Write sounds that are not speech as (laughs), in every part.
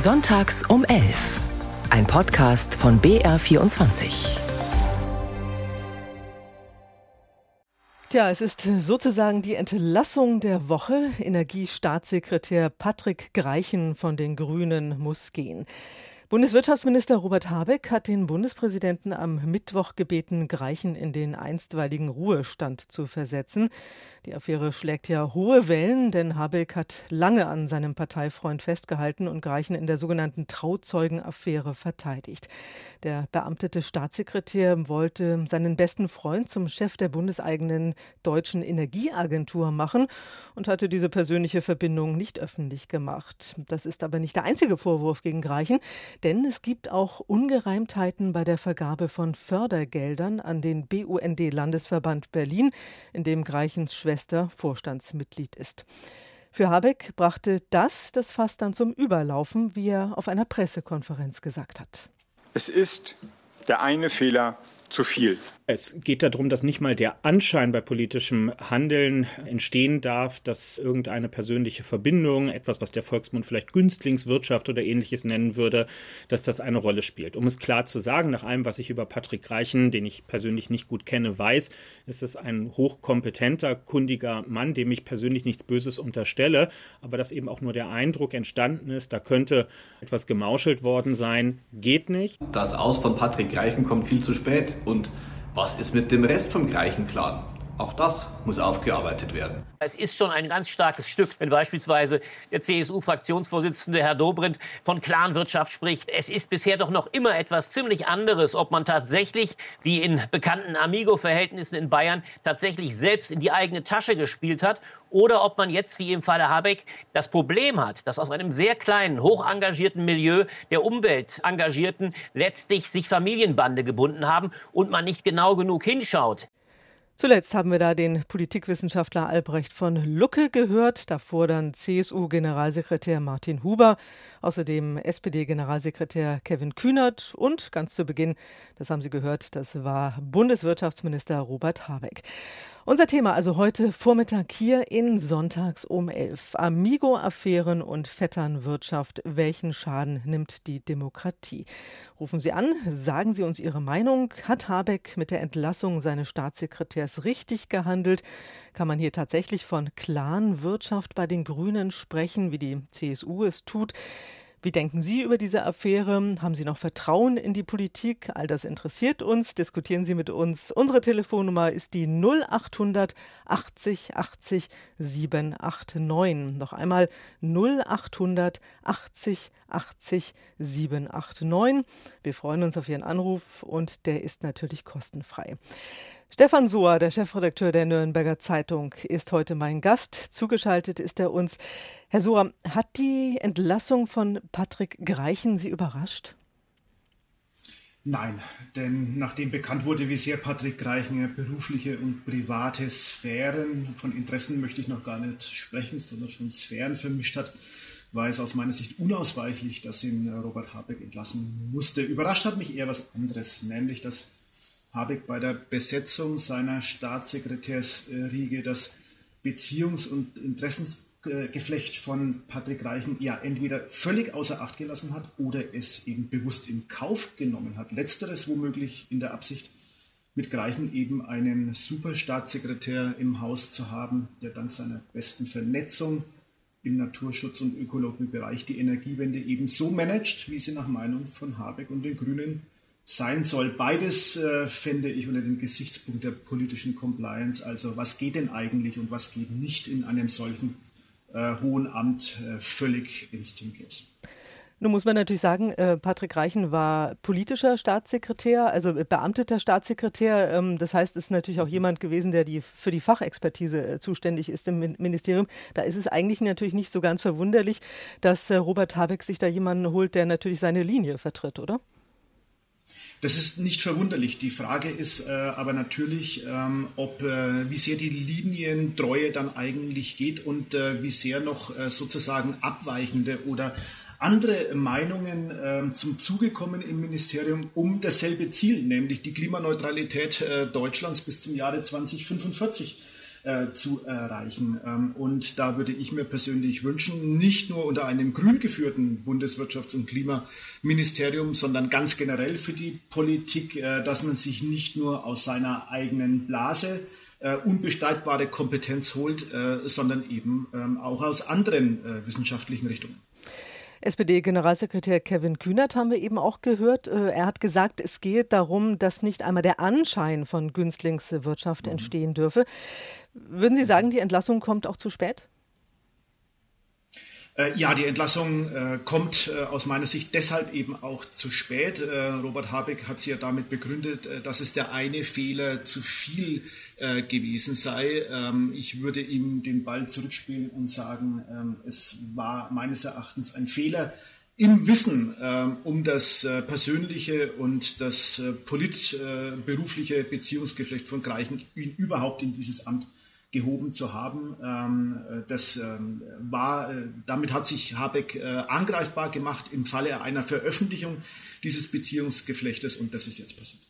Sonntags um 11. Ein Podcast von BR24. Tja, es ist sozusagen die Entlassung der Woche. Energiestaatssekretär Patrick Greichen von den Grünen muss gehen. Bundeswirtschaftsminister Robert Habeck hat den Bundespräsidenten am Mittwoch gebeten, Greichen in den einstweiligen Ruhestand zu versetzen. Die Affäre schlägt ja hohe Wellen, denn Habeck hat lange an seinem Parteifreund festgehalten und Greichen in der sogenannten Trauzeugenaffäre verteidigt. Der beamtete Staatssekretär wollte seinen besten Freund zum Chef der bundeseigenen deutschen Energieagentur machen und hatte diese persönliche Verbindung nicht öffentlich gemacht. Das ist aber nicht der einzige Vorwurf gegen Greichen. Denn es gibt auch Ungereimtheiten bei der Vergabe von Fördergeldern an den BUND-Landesverband Berlin, in dem Greichens Schwester Vorstandsmitglied ist. Für Habeck brachte das das Fass dann zum Überlaufen, wie er auf einer Pressekonferenz gesagt hat. Es ist der eine Fehler zu viel. Es geht darum, dass nicht mal der Anschein bei politischem Handeln entstehen darf, dass irgendeine persönliche Verbindung, etwas, was der Volksmund vielleicht Günstlingswirtschaft oder ähnliches nennen würde, dass das eine Rolle spielt. Um es klar zu sagen, nach allem, was ich über Patrick Reichen, den ich persönlich nicht gut kenne, weiß, ist es ein hochkompetenter, kundiger Mann, dem ich persönlich nichts Böses unterstelle, aber dass eben auch nur der Eindruck entstanden ist, da könnte etwas gemauschelt worden sein, geht nicht. Das Aus von Patrick Reichen kommt viel zu spät und was ist mit dem Rest vom Greichen-Clan? Auch das muss aufgearbeitet werden. Es ist schon ein ganz starkes Stück, wenn beispielsweise der CSU-Fraktionsvorsitzende Herr Dobrindt von Clanwirtschaft spricht. Es ist bisher doch noch immer etwas ziemlich anderes, ob man tatsächlich, wie in bekannten Amigo-Verhältnissen in Bayern, tatsächlich selbst in die eigene Tasche gespielt hat oder ob man jetzt, wie im Falle Habeck, das Problem hat, dass aus einem sehr kleinen, hoch engagierten Milieu der Umweltengagierten letztlich sich Familienbande gebunden haben und man nicht genau genug hinschaut. Zuletzt haben wir da den Politikwissenschaftler Albrecht von Lucke gehört, davor dann CSU-Generalsekretär Martin Huber, außerdem SPD-Generalsekretär Kevin Kühnert und ganz zu Beginn, das haben Sie gehört, das war Bundeswirtschaftsminister Robert Habeck. Unser Thema also heute Vormittag hier in Sonntags um 11. Amigo-Affären und Vetternwirtschaft. Welchen Schaden nimmt die Demokratie? Rufen Sie an, sagen Sie uns Ihre Meinung. Hat Habeck mit der Entlassung seines Staatssekretärs richtig gehandelt? Kann man hier tatsächlich von Clanwirtschaft bei den Grünen sprechen, wie die CSU es tut? Wie denken Sie über diese Affäre? Haben Sie noch Vertrauen in die Politik? All das interessiert uns. Diskutieren Sie mit uns. Unsere Telefonnummer ist die 0800 80 80 789. Noch einmal 0800 80 80 789. Wir freuen uns auf Ihren Anruf und der ist natürlich kostenfrei. Stefan Sohr, der Chefredakteur der Nürnberger Zeitung, ist heute mein Gast. Zugeschaltet ist er uns. Herr Sohr, hat die Entlassung von Patrick Greichen Sie überrascht? Nein, denn nachdem bekannt wurde, wie sehr Patrick Greichen berufliche und private Sphären, von Interessen möchte ich noch gar nicht sprechen, sondern von Sphären vermischt hat, war es aus meiner Sicht unausweichlich, dass ihn Robert Habeck entlassen musste. Überrascht hat mich eher was anderes, nämlich dass Habeck bei der Besetzung seiner Staatssekretärsriege das Beziehungs- und Interessensgeflecht von Patrick Reichen ja entweder völlig außer Acht gelassen hat oder es eben bewusst in Kauf genommen hat. Letzteres womöglich in der Absicht, mit Greichen eben einen Superstaatssekretär im Haus zu haben, der dank seiner besten Vernetzung im Naturschutz- und Ökologiebereich die Energiewende eben so managt, wie sie nach Meinung von Habeck und den Grünen sein soll. Beides äh, fände ich unter dem Gesichtspunkt der politischen Compliance, also was geht denn eigentlich und was geht nicht in einem solchen äh, hohen Amt äh, völlig instinktlos. Nun muss man natürlich sagen, äh, Patrick Reichen war politischer Staatssekretär, also beamteter Staatssekretär. Ähm, das heißt, es ist natürlich auch jemand gewesen, der die, für die Fachexpertise äh, zuständig ist im Ministerium. Da ist es eigentlich natürlich nicht so ganz verwunderlich, dass äh, Robert Habeck sich da jemanden holt, der natürlich seine Linie vertritt, oder? Das ist nicht verwunderlich. Die Frage ist äh, aber natürlich, ähm, ob äh, wie sehr die Linientreue dann eigentlich geht und äh, wie sehr noch äh, sozusagen abweichende oder andere Meinungen ähm, zum Zuge kommen im Ministerium um dasselbe Ziel, nämlich die Klimaneutralität äh, Deutschlands bis zum Jahre 2045 äh, zu erreichen. Ähm, und da würde ich mir persönlich wünschen, nicht nur unter einem grün geführten Bundeswirtschafts- und Klimaministerium, sondern ganz generell für die Politik, äh, dass man sich nicht nur aus seiner eigenen Blase äh, unbestreitbare Kompetenz holt, äh, sondern eben ähm, auch aus anderen äh, wissenschaftlichen Richtungen. SPD-Generalsekretär Kevin Kühnert haben wir eben auch gehört. Äh, er hat gesagt, es geht darum, dass nicht einmal der Anschein von Günstlingswirtschaft mhm. entstehen dürfe. Würden Sie sagen, die Entlassung kommt auch zu spät? Äh, ja, die Entlassung äh, kommt äh, aus meiner Sicht deshalb eben auch zu spät. Äh, Robert Habeck hat sie ja damit begründet, äh, dass es der eine Fehler zu viel äh, gewesen sei. Ähm, ich würde ihm den Ball zurückspielen und sagen, ähm, es war meines Erachtens ein Fehler im Wissen ähm, um das persönliche und das politberufliche Beziehungsgeflecht von Greichen, ihn überhaupt in dieses Amt gehoben zu haben. Ähm, das ähm, war, äh, damit hat sich Habeck äh, angreifbar gemacht im Falle einer Veröffentlichung dieses Beziehungsgeflechtes und das ist jetzt passiert.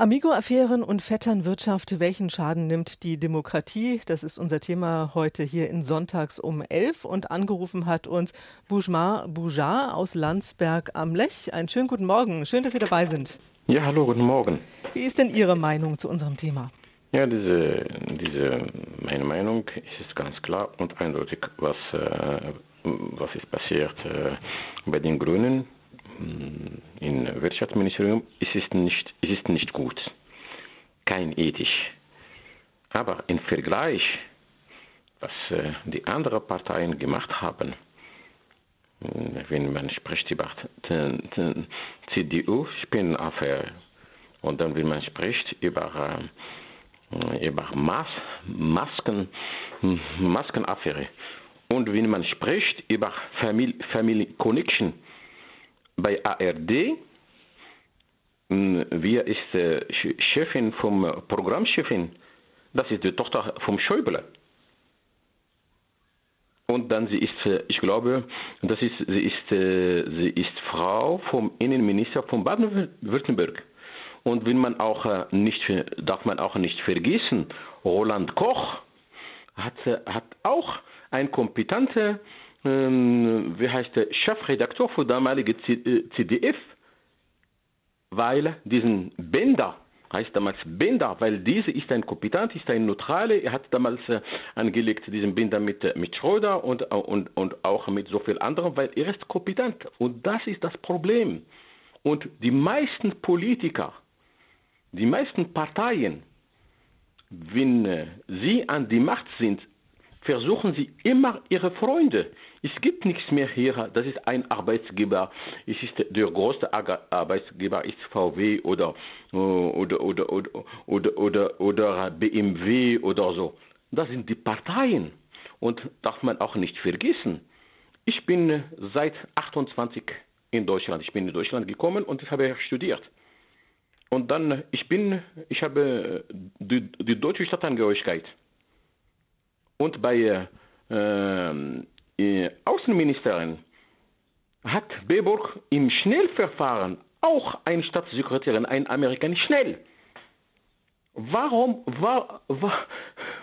Amigo-Affären und Vetternwirtschaft, welchen Schaden nimmt die Demokratie? Das ist unser Thema heute hier in Sonntags um 11 und angerufen hat uns Boujmar Boujar aus Landsberg am Lech. Einen schönen guten Morgen. Schön, dass Sie dabei sind. Ja, hallo, guten Morgen. Wie ist denn Ihre Meinung zu unserem Thema? Ja, diese, diese, meine Meinung ist ganz klar und eindeutig, was, äh, was ist passiert äh, bei den Grünen mm, im Wirtschaftsministerium. Es ist nicht, es ist nicht gut, kein ethisch. Aber im Vergleich, was äh, die anderen Parteien gemacht haben, wenn man spricht über CDU-Spinnenaffäre und dann, wenn man spricht über über Mas Masken, Maskenaffäre. Und wenn man spricht über Family, Family Connection bei ARD, wer ist äh, Chefin vom Programmchefin? Das ist die Tochter vom Schäuble. Und dann sie ist, äh, ich glaube, das ist, sie ist, äh, sie ist Frau vom Innenminister von Baden-Württemberg. Und will man auch äh, nicht, darf man auch nicht vergessen, Roland Koch hat, äh, hat auch ein kompetenter, ähm, wie heißt der, Chefredakteur für damalige CDF, äh, weil diesen Bender, heißt damals Bender, weil diese ist ein kompetent, ist ein Neutrale. Er hat damals angelegt diesen Bender mit, mit Schröder und, und, und auch mit so viel anderen, weil er ist kompetent. Und das ist das Problem. Und die meisten Politiker, die meisten Parteien, wenn äh, sie an die Macht sind, versuchen sie immer ihre Freunde. Es gibt nichts mehr hier, das ist ein Arbeitsgeber. Es ist der größte Arbeitsgeber ist VW oder, oder, oder, oder, oder, oder, oder BMW oder so. Das sind die Parteien. Und darf man auch nicht vergessen. Ich bin seit 28 in Deutschland. Ich bin in Deutschland gekommen und ich habe studiert. Und dann, ich bin, ich habe die, die deutsche Staatsangehörigkeit. Und bei äh, Außenministerin hat Beburg im Schnellverfahren auch eine Staatssekretärin, ein Amerikaner, schnell. Warum war, war,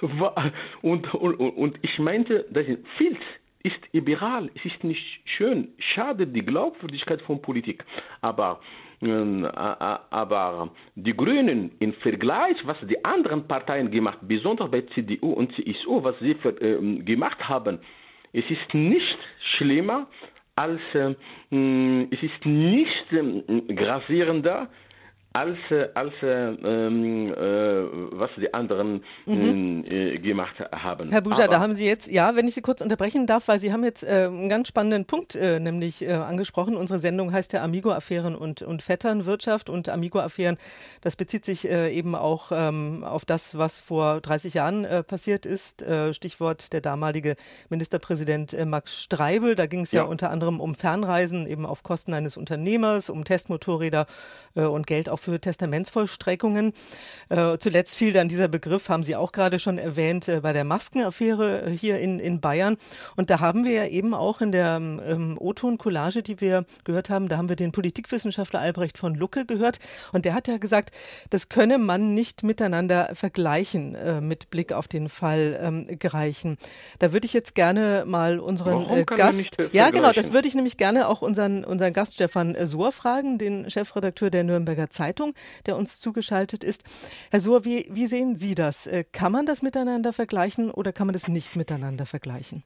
war und, und, und ich meinte, das ist viel ist liberal, es ist nicht schön, schade die Glaubwürdigkeit von Politik. Aber aber die Grünen im Vergleich, was die anderen Parteien gemacht, besonders bei CDU und CSU, was sie für, äh, gemacht haben, es ist nicht schlimmer als, äh, es ist nicht äh, grasierender als, als ähm, äh, was die anderen mhm. äh, gemacht haben. Herr Buja, da haben Sie jetzt, ja, wenn ich Sie kurz unterbrechen darf, weil Sie haben jetzt äh, einen ganz spannenden Punkt äh, nämlich äh, angesprochen. Unsere Sendung heißt ja Amigo-Affären und, und Vetternwirtschaft und Amigo-Affären, das bezieht sich eben auch ähm, auf das, was vor 30 Jahren passiert ist. Stichwort der damalige Ministerpräsident Max Streibel. Da ging es ja. ja. unter anderem um Fernreisen eben auf Kosten eines Unternehmers, um Testmotorräder und Geld auf für Testamentsvollstreckungen. Äh, zuletzt fiel dann dieser Begriff, haben Sie auch gerade schon erwähnt, äh, bei der Maskenaffäre hier in, in Bayern. Und da haben wir ja eben auch in der ähm, O-Ton-Collage, die wir gehört haben, da haben wir den Politikwissenschaftler Albrecht von Lucke gehört. Und der hat ja gesagt, das könne man nicht miteinander vergleichen äh, mit Blick auf den Fall ähm, Greichen. Da würde ich jetzt gerne mal unseren äh, Gast. Ja, genau, das würde ich nämlich gerne auch unseren, unseren Gast Stefan Sohr fragen, den Chefredakteur der Nürnberger Zeitung, der uns zugeschaltet ist. Herr Sohr, wie, wie sehen Sie das? Äh, kann man das miteinander vergleichen oder kann man das nicht miteinander vergleichen?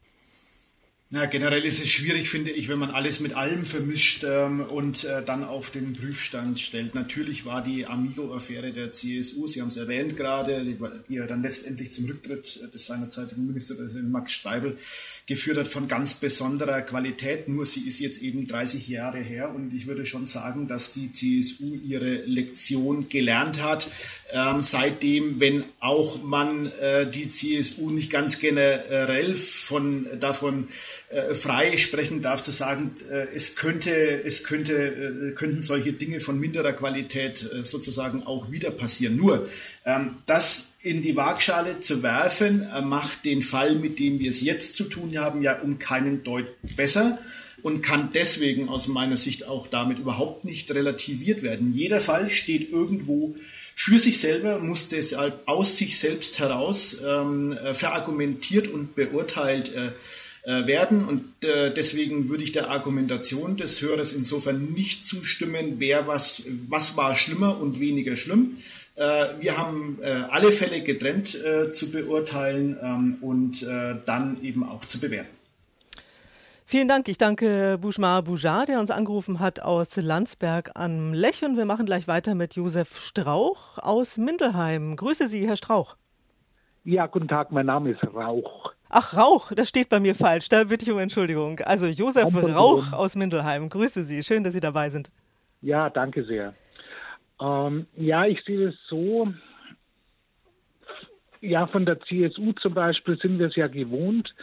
Ja, generell ist es schwierig, finde ich, wenn man alles mit allem vermischt ähm, und äh, dann auf den Prüfstand stellt. Natürlich war die Amigo-Affäre der CSU, Sie haben es erwähnt gerade, die, ja dann letztendlich zum Rücktritt des seinerzeitigen Ministerpräsidenten Max Streibel geführt hat, von ganz besonderer Qualität. Nur sie ist jetzt eben 30 Jahre her und ich würde schon sagen, dass die CSU ihre Lektion gelernt hat. Ähm, seitdem, wenn auch man äh, die CSU nicht ganz generell von, davon äh, frei sprechen darf, zu sagen, äh, es könnte, es könnte, äh, könnten solche Dinge von minderer Qualität äh, sozusagen auch wieder passieren. Nur, ähm, das in die Waagschale zu werfen, äh, macht den Fall, mit dem wir es jetzt zu tun haben, ja um keinen Deut besser und kann deswegen aus meiner Sicht auch damit überhaupt nicht relativiert werden. Jeder Fall steht irgendwo für sich selber, muss deshalb aus sich selbst heraus ähm, verargumentiert und beurteilt äh, äh, werden. Und äh, deswegen würde ich der Argumentation des Hörers insofern nicht zustimmen, wer was, was war schlimmer und weniger schlimm. Äh, wir haben äh, alle Fälle getrennt äh, zu beurteilen ähm, und äh, dann eben auch zu bewerten. Vielen Dank. Ich danke Bouchmar Boujar, der uns angerufen hat aus Landsberg am Lech. Und wir machen gleich weiter mit Josef Strauch aus Mindelheim. Grüße Sie, Herr Strauch. Ja, guten Tag, mein Name ist Rauch. Ach, Rauch, das steht bei mir falsch. Da bitte ich um Entschuldigung. Also Josef Rauch aus Mindelheim. Grüße Sie. Schön, dass Sie dabei sind. Ja, danke sehr. Ähm, ja, ich sehe es so. Ja, von der CSU zum Beispiel sind wir es ja gewohnt,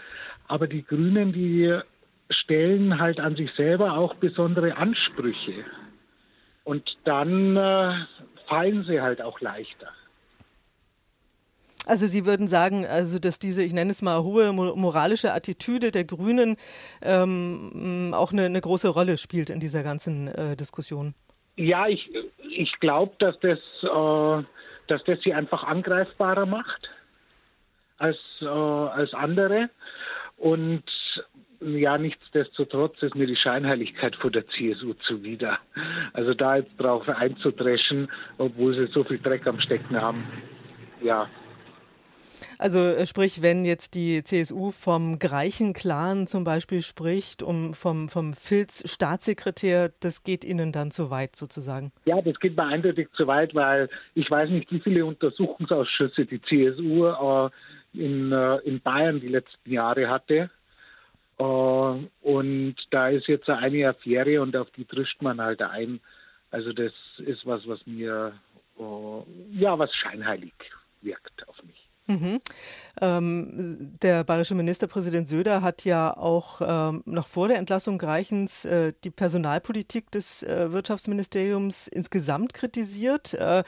aber die Grünen, die stellen halt an sich selber auch besondere Ansprüche. Und dann äh, fallen sie halt auch leichter. Also Sie würden sagen, also dass diese, ich nenne es mal, hohe moralische Attitüde der Grünen ähm, auch eine, eine, große Rolle spielt in dieser ganzen äh, Diskussion. Ja, ich, ich glaube, dass das, äh, dass das sie einfach angreifbarer macht als, äh, als andere. Und ja, nichtsdestotrotz ist mir die Scheinheiligkeit vor der CSU zuwider. Also da jetzt drauf einzudreschen, obwohl sie so viel Dreck am Stecken haben, ja, also äh, sprich, wenn jetzt die CSU vom Greichen-Clan zum Beispiel spricht, um vom, vom Filz-Staatssekretär, das geht Ihnen dann zu weit sozusagen? Ja, das geht mir eindeutig zu weit, weil ich weiß nicht, wie viele Untersuchungsausschüsse die CSU äh, in, äh, in Bayern die letzten Jahre hatte. Äh, und da ist jetzt eine Affäre und auf die drischt man halt ein. Also das ist was, was mir, äh, ja, was scheinheilig wirkt auf mich. Mhm. Ähm, der bayerische Ministerpräsident Söder hat ja auch ähm, noch vor der Entlassung Greichens äh, die Personalpolitik des äh, Wirtschaftsministeriums insgesamt kritisiert. Äh,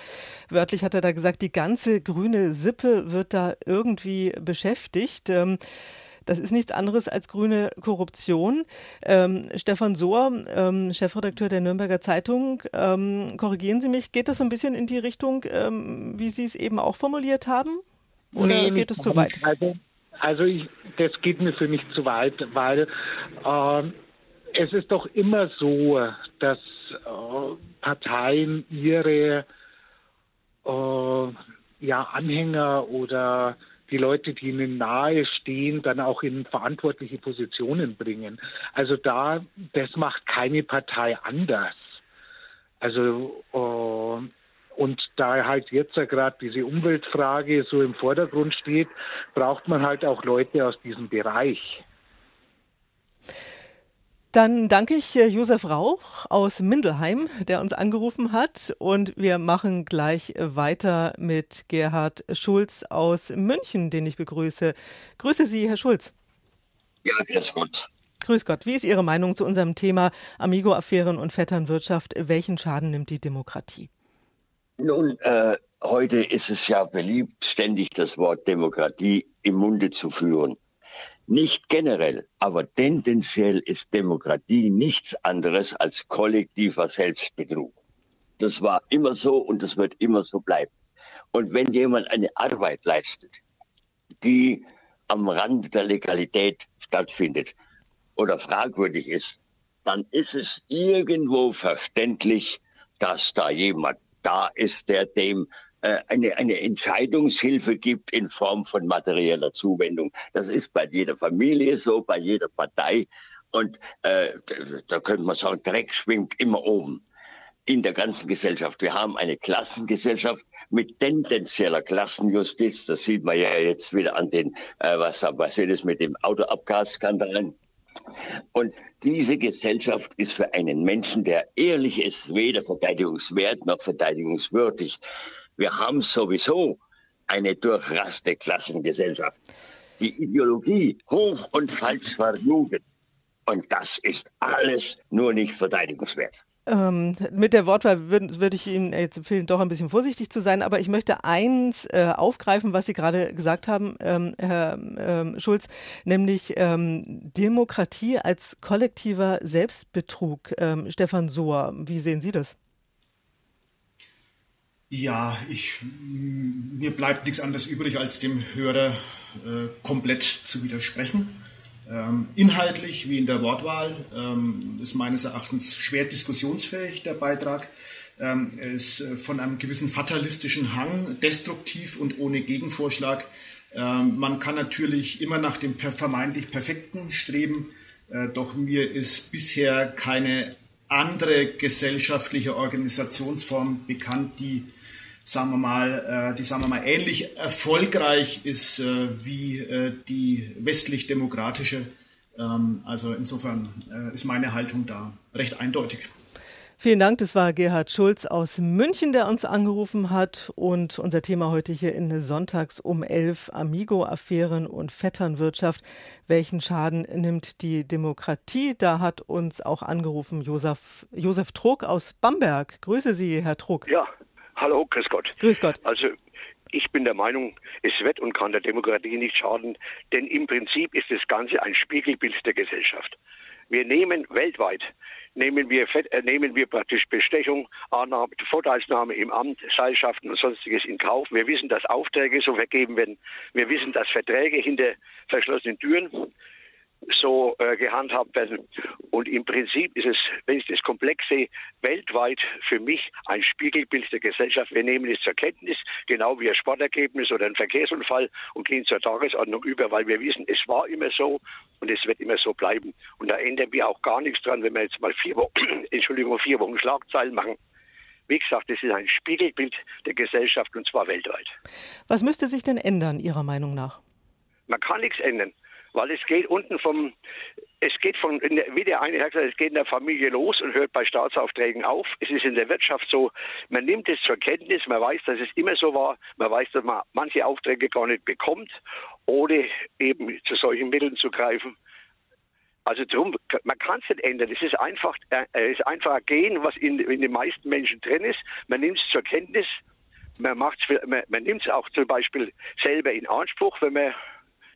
wörtlich hat er da gesagt, die ganze grüne Sippe wird da irgendwie beschäftigt. Ähm, das ist nichts anderes als grüne Korruption. Ähm, Stefan Sohr, ähm, Chefredakteur der Nürnberger Zeitung, ähm, korrigieren Sie mich, geht das so ein bisschen in die Richtung, ähm, wie Sie es eben auch formuliert haben? Oder nee, geht es zu weit? Also, also ich, das geht mir für mich zu weit, weil äh, es ist doch immer so, dass äh, Parteien ihre äh, ja, Anhänger oder die Leute, die ihnen nahe stehen, dann auch in verantwortliche Positionen bringen. Also da, das macht keine Partei anders. Also äh, und da halt jetzt ja gerade diese Umweltfrage so im Vordergrund steht, braucht man halt auch Leute aus diesem Bereich. Dann danke ich äh, Josef Rauch aus Mindelheim, der uns angerufen hat. Und wir machen gleich weiter mit Gerhard Schulz aus München, den ich begrüße. Grüße Sie, Herr Schulz. Ja, grüß Gott. Grüß Gott. Wie ist Ihre Meinung zu unserem Thema Amigo-Affären und Vetternwirtschaft? Welchen Schaden nimmt die Demokratie? Nun, äh, heute ist es ja beliebt, ständig das Wort Demokratie im Munde zu führen. Nicht generell, aber tendenziell ist Demokratie nichts anderes als kollektiver Selbstbetrug. Das war immer so und das wird immer so bleiben. Und wenn jemand eine Arbeit leistet, die am Rand der Legalität stattfindet oder fragwürdig ist, dann ist es irgendwo verständlich, dass da jemand da ist, der dem eine, eine Entscheidungshilfe gibt in Form von materieller Zuwendung. Das ist bei jeder Familie so, bei jeder Partei. Und äh, da könnte man sagen, Dreck schwimmt immer oben in der ganzen Gesellschaft. Wir haben eine Klassengesellschaft mit tendenzieller Klassenjustiz. Das sieht man ja jetzt wieder an den, äh, was passiert ist mit dem Autoabgasskandal. Und diese Gesellschaft ist für einen Menschen, der ehrlich ist, weder verteidigungswert noch verteidigungswürdig. Wir haben sowieso eine durchraste Klassengesellschaft. Die Ideologie hoch und falsch verjugend. Und das ist alles nur nicht verteidigungswert. Ähm, mit der Wortwahl würde würd ich Ihnen jetzt empfehlen, doch ein bisschen vorsichtig zu sein. Aber ich möchte eins äh, aufgreifen, was Sie gerade gesagt haben, ähm, Herr ähm, Schulz, nämlich ähm, Demokratie als kollektiver Selbstbetrug. Ähm, Stefan Sohr, wie sehen Sie das? Ja, ich, mir bleibt nichts anderes übrig, als dem Hörer äh, komplett zu widersprechen. Ähm, inhaltlich wie in der Wortwahl ähm, ist meines Erachtens schwer diskussionsfähig, der Beitrag. Ähm, er ist äh, von einem gewissen fatalistischen Hang, destruktiv und ohne Gegenvorschlag. Ähm, man kann natürlich immer nach dem vermeintlich Perfekten streben, äh, doch mir ist bisher keine andere gesellschaftliche Organisationsform bekannt, die sagen wir mal, äh, die sagen wir mal ähnlich erfolgreich ist äh, wie äh, die westlich-demokratische. Ähm, also insofern ist meine Haltung da recht eindeutig. Vielen Dank. Das war Gerhard Schulz aus München, der uns angerufen hat. Und unser Thema heute hier in Sonntags um 11 Amigo-Affären und Vetternwirtschaft. Welchen Schaden nimmt die Demokratie? Da hat uns auch angerufen Josef, Josef Trug aus Bamberg. Grüße Sie, Herr Trug. Ja, Hallo, grüß Gott. Grüß Gott. Also ich bin der Meinung, es wird und kann der Demokratie nicht schaden, denn im Prinzip ist das Ganze ein Spiegelbild der Gesellschaft. Wir nehmen weltweit, nehmen wir, äh, nehmen wir praktisch Bestechung, Annahme, Vorteilsnahme im Amt, Seilschaften und sonstiges in Kauf. Wir wissen, dass Aufträge so vergeben werden. Wir wissen, dass Verträge hinter verschlossenen Türen so äh, gehandhabt werden. Und im Prinzip ist es, wenn ich das komplex sehe, weltweit für mich ein Spiegelbild der Gesellschaft. Wir nehmen es zur Kenntnis, genau wie ein Sportergebnis oder ein Verkehrsunfall und gehen zur Tagesordnung über, weil wir wissen, es war immer so und es wird immer so bleiben. Und da ändern wir auch gar nichts dran, wenn wir jetzt mal vier Wochen, (clears throat) Entschuldigung, vier Wochen Schlagzeilen machen. Wie gesagt, es ist ein Spiegelbild der Gesellschaft und zwar weltweit. Was müsste sich denn ändern, Ihrer Meinung nach? Man kann nichts ändern weil es geht unten vom, es geht von, wie der eine hat gesagt, es geht in der Familie los und hört bei Staatsaufträgen auf. Es ist in der Wirtschaft so, man nimmt es zur Kenntnis, man weiß, dass es immer so war, man weiß, dass man manche Aufträge gar nicht bekommt, ohne eben zu solchen Mitteln zu greifen. Also drum, man kann es nicht ändern. Es ist einfach, äh, ist einfach ein Gehen, was in, in den meisten Menschen drin ist. Man nimmt es zur Kenntnis, man, man, man nimmt es auch zum Beispiel selber in Anspruch, wenn man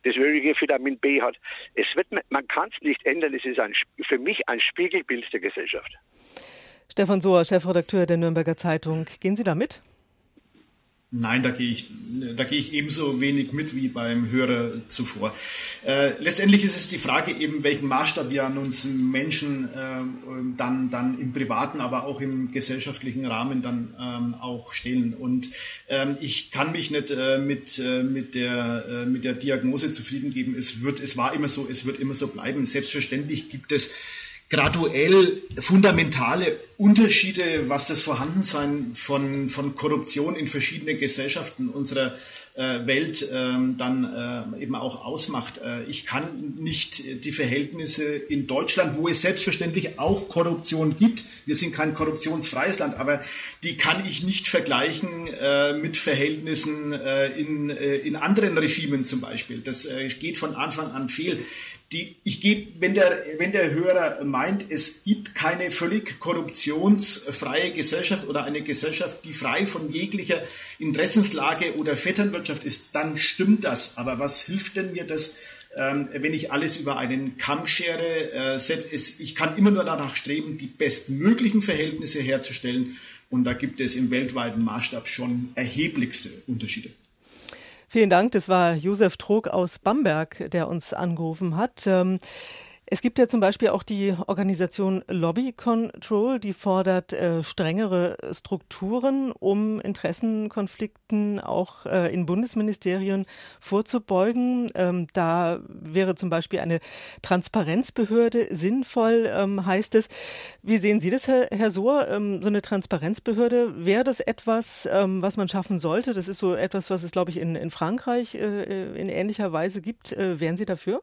das nötige Vitamin B hat. Es wird, man kann es nicht ändern. Es ist ein, für mich ein Spiegelbild der Gesellschaft. Stefan Sohr, Chefredakteur der Nürnberger Zeitung. Gehen Sie da mit? Nein, da gehe ich, da gehe ich ebenso wenig mit wie beim Hörer zuvor. Äh, letztendlich ist es die Frage eben, welchen Maßstab wir an uns Menschen äh, dann, dann im privaten, aber auch im gesellschaftlichen Rahmen dann ähm, auch stellen. Und ähm, ich kann mich nicht äh, mit, äh, mit, der, äh, mit der Diagnose zufrieden geben. Es wird, es war immer so, es wird immer so bleiben. Selbstverständlich gibt es graduell fundamentale Unterschiede, was das Vorhandensein von, von Korruption in verschiedenen Gesellschaften unserer äh, Welt ähm, dann äh, eben auch ausmacht. Äh, ich kann nicht die Verhältnisse in Deutschland, wo es selbstverständlich auch Korruption gibt, wir sind kein korruptionsfreies Land, aber die kann ich nicht vergleichen äh, mit Verhältnissen äh, in, äh, in anderen Regimen zum Beispiel. Das geht von Anfang an fehl die, ich gebe, wenn der, wenn der Hörer meint, es gibt keine völlig korruptionsfreie Gesellschaft oder eine Gesellschaft, die frei von jeglicher Interessenslage oder Vetternwirtschaft ist, dann stimmt das. Aber was hilft denn mir das, ähm, wenn ich alles über einen Kamm schere? Äh, es, ich kann immer nur danach streben, die bestmöglichen Verhältnisse herzustellen. Und da gibt es im weltweiten Maßstab schon erheblichste Unterschiede. Vielen Dank. Das war Josef Trog aus Bamberg, der uns angerufen hat. Ähm, es gibt ja zum Beispiel auch die Organisation Lobby Control, die fordert äh, strengere Strukturen, um Interessenkonflikten auch äh, in Bundesministerien vorzubeugen. Ähm, da wäre zum Beispiel eine Transparenzbehörde sinnvoll, ähm, heißt es. Wie sehen Sie das, Herr, Herr Sohr? Ähm, so eine Transparenzbehörde, wäre das etwas, ähm, was man schaffen sollte? Das ist so etwas, was es, glaube ich, in, in Frankreich äh, äh in ähnlicher Weise gibt. Äh, wären Sie dafür?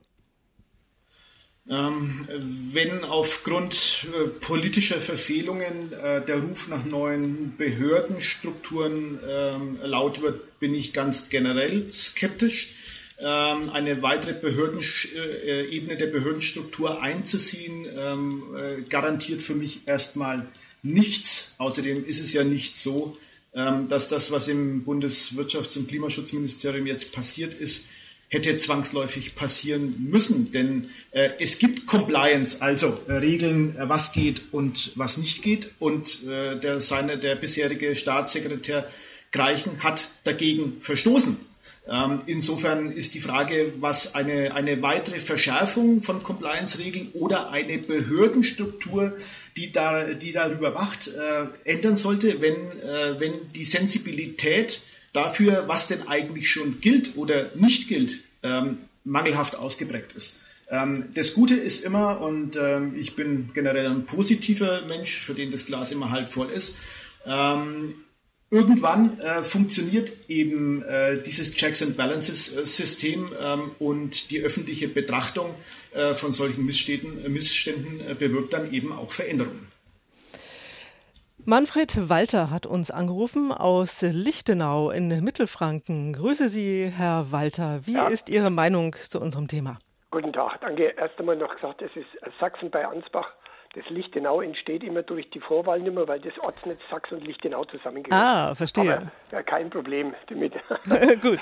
Ähm, wenn aufgrund äh, politischer Verfehlungen äh, der Ruf nach neuen Behördenstrukturen ähm, laut wird, bin ich ganz generell skeptisch. Ähm, eine weitere Behörden, äh, Ebene der Behördenstruktur einzuziehen, ähm, äh, garantiert für mich erstmal nichts. Außerdem ist es ja nicht so, ähm, dass das, was im Bundeswirtschafts- und Klimaschutzministerium jetzt passiert ist, hätte zwangsläufig passieren müssen. Denn äh, es gibt Compliance, also äh, Regeln, äh, was geht und was nicht geht. Und äh, der, seine, der bisherige Staatssekretär Greichen hat dagegen verstoßen. Ähm, insofern ist die Frage, was eine, eine weitere Verschärfung von Compliance-Regeln oder eine Behördenstruktur, die, da, die darüber wacht, äh, ändern sollte, wenn, äh, wenn die Sensibilität dafür, was denn eigentlich schon gilt oder nicht gilt, ähm, mangelhaft ausgeprägt ist. Ähm, das Gute ist immer, und ähm, ich bin generell ein positiver Mensch, für den das Glas immer halb voll ist, ähm, irgendwann äh, funktioniert eben äh, dieses Checks and Balances äh, System ähm, und die öffentliche Betrachtung äh, von solchen Missständen, Missständen äh, bewirkt dann eben auch Veränderungen. Manfred Walter hat uns angerufen aus Lichtenau in Mittelfranken. Grüße Sie, Herr Walter. Wie ja. ist Ihre Meinung zu unserem Thema? Guten Tag. Danke. Erst einmal noch gesagt, es ist Sachsen bei Ansbach. Das Lichtenau entsteht immer durch die Vorwahlnummer, weil das Ortsnetz Sachsen und Lichtenau zusammengehört. Ah, verstehe. Aber, ja, kein Problem damit. (laughs) (laughs) Gut.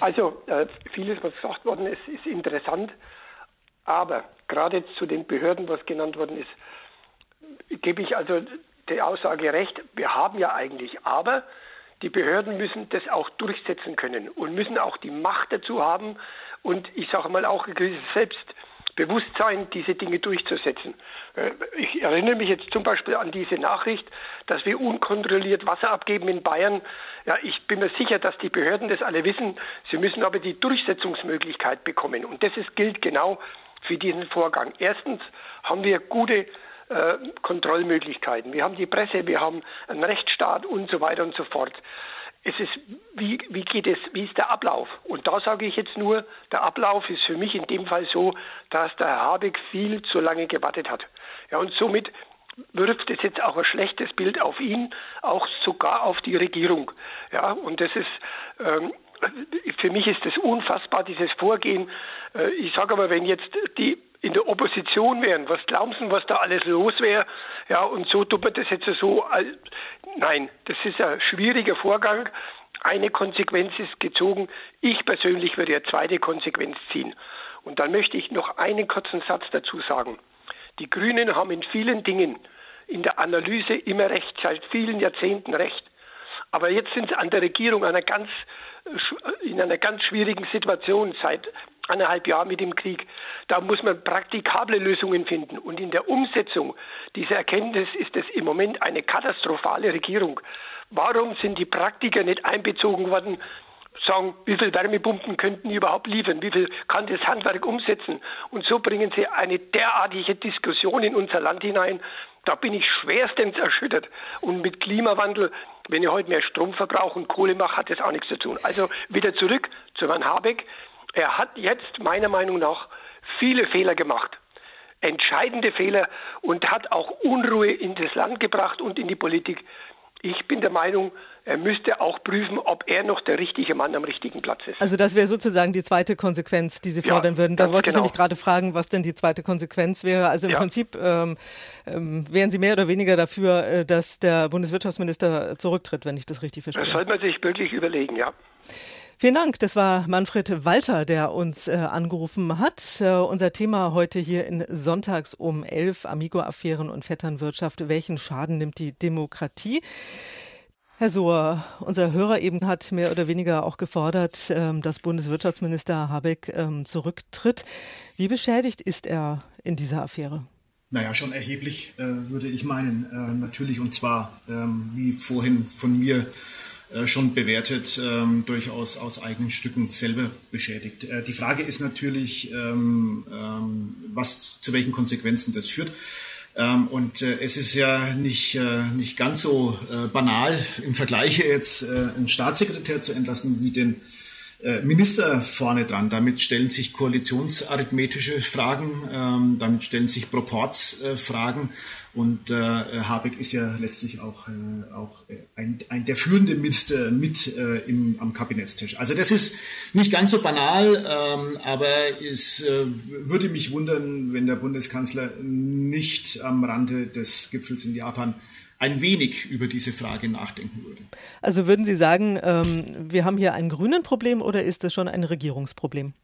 Also, äh, vieles, was gesagt worden ist, ist interessant. Aber gerade zu den Behörden, was genannt worden ist, gebe ich also die Aussage recht, wir haben ja eigentlich, aber die Behörden müssen das auch durchsetzen können und müssen auch die Macht dazu haben und ich sage mal auch ein gewisses Selbstbewusstsein, diese Dinge durchzusetzen. Äh, ich erinnere mich jetzt zum Beispiel an diese Nachricht, dass wir unkontrolliert Wasser abgeben in Bayern. Ja, ich bin mir sicher, dass die Behörden das alle wissen. Sie müssen aber die Durchsetzungsmöglichkeit bekommen. Und das ist, gilt genau für diesen Vorgang. Erstens haben wir gute äh, Kontrollmöglichkeiten. Wir haben die Presse, wir haben einen Rechtsstaat und so weiter und so fort. Es ist, wie, wie geht es, wie ist der Ablauf? Und da sage ich jetzt nur, der Ablauf ist für mich in dem Fall so, dass der Herr Habeck viel zu lange gewartet hat. Ja, und somit wirft es jetzt auch ein schlechtes Bild auf ihn, auch sogar auf die Regierung. Ja, und das ist, ähm, für mich ist das unfassbar, dieses Vorgehen. Äh, ich sage aber, wenn jetzt die in der Opposition wären, was glauben Sie, was da alles los wäre? Ja, und so tut man das jetzt so. Nein, das ist ein schwieriger Vorgang. Eine Konsequenz ist gezogen. Ich persönlich würde eine zweite Konsequenz ziehen. Und dann möchte ich noch einen kurzen Satz dazu sagen. Die Grünen haben in vielen Dingen in der Analyse immer recht, seit vielen Jahrzehnten recht. Aber jetzt sind sie an der Regierung einer ganz, in einer ganz schwierigen Situation seit anderthalb Jahren mit dem Krieg. Da muss man praktikable Lösungen finden. Und in der Umsetzung dieser Erkenntnis ist es im Moment eine katastrophale Regierung. Warum sind die Praktiker nicht einbezogen worden? Sagen, wie viel Wärmepumpen könnten die überhaupt liefern? Wie viel kann das Handwerk umsetzen? Und so bringen sie eine derartige Diskussion in unser Land hinein. Da bin ich schwerstens erschüttert. Und mit Klimawandel, wenn ihr heute mehr Strom verbraucht und Kohle macht, hat das auch nichts zu tun. Also wieder zurück zu Herrn Habeck. Er hat jetzt meiner Meinung nach viele Fehler gemacht. Entscheidende Fehler und hat auch Unruhe in das Land gebracht und in die Politik. Ich bin der Meinung, er müsste auch prüfen, ob er noch der richtige Mann am richtigen Platz ist. Also das wäre sozusagen die zweite Konsequenz, die Sie fordern ja, würden. Da wollte genau. ich nämlich gerade fragen, was denn die zweite Konsequenz wäre. Also im ja. Prinzip ähm, ähm, wären Sie mehr oder weniger dafür, äh, dass der Bundeswirtschaftsminister zurücktritt, wenn ich das richtig verstehe. Das sollte man sich wirklich überlegen, ja. Vielen Dank. Das war Manfred Walter, der uns äh, angerufen hat. Äh, unser Thema heute hier in Sonntags um 11, Amigo-Affären und Vetternwirtschaft. Welchen Schaden nimmt die Demokratie? Herr Sohr, unser Hörer eben hat mehr oder weniger auch gefordert, ähm, dass Bundeswirtschaftsminister Habeck ähm, zurücktritt. Wie beschädigt ist er in dieser Affäre? Naja, schon erheblich, äh, würde ich meinen. Äh, natürlich, und zwar, ähm, wie vorhin von mir schon bewertet, ähm, durchaus aus eigenen Stücken selber beschädigt. Äh, die Frage ist natürlich, ähm, ähm, was, zu welchen Konsequenzen das führt. Ähm, und äh, es ist ja nicht, äh, nicht ganz so äh, banal im Vergleich jetzt äh, einen Staatssekretär zu entlassen wie den äh, Minister vorne dran. Damit stellen sich koalitionsarithmetische Fragen, ähm, damit stellen sich Proportsfragen. Und äh, Habeck ist ja letztlich auch, äh, auch ein, ein der führende Minister mit äh, im, am Kabinettstisch. Also das ist nicht ganz so banal, ähm, aber es äh, würde mich wundern, wenn der Bundeskanzler nicht am Rande des Gipfels in Japan ein wenig über diese Frage nachdenken würde. Also würden Sie sagen, ähm, wir haben hier ein grünen Problem oder ist das schon ein Regierungsproblem?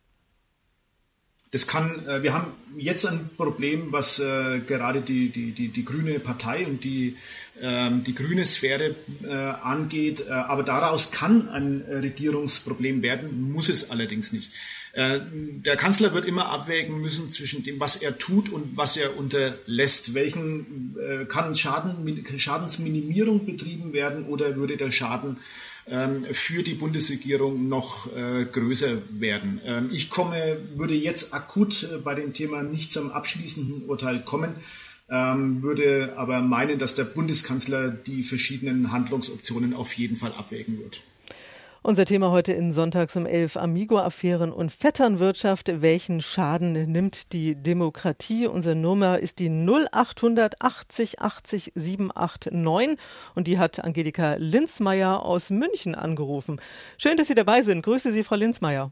Das kann, äh, wir haben jetzt ein Problem, was äh, gerade die, die, die, die Grüne Partei und die, ähm, die grüne Sphäre äh, angeht. Äh, aber daraus kann ein Regierungsproblem werden, muss es allerdings nicht. Äh, der Kanzler wird immer abwägen müssen zwischen dem, was er tut und was er unterlässt. Welchen äh, kann Schaden, Schadensminimierung betrieben werden oder würde der Schaden ähm, für die Bundesregierung noch äh, größer werden? Ähm, ich komme, würde jetzt akut bei dem Thema nicht zum abschließenden Urteil kommen. Ähm, würde aber meinen, dass der Bundeskanzler die verschiedenen Handlungsoptionen auf jeden Fall abwägen wird. Unser Thema heute in Sonntags um 11 Amigo-Affären und Vetternwirtschaft. Welchen Schaden nimmt die Demokratie? Unsere Nummer ist die 0880 80 789 und die hat Angelika Linzmeier aus München angerufen. Schön, dass Sie dabei sind. Grüße Sie, Frau Linzmeier.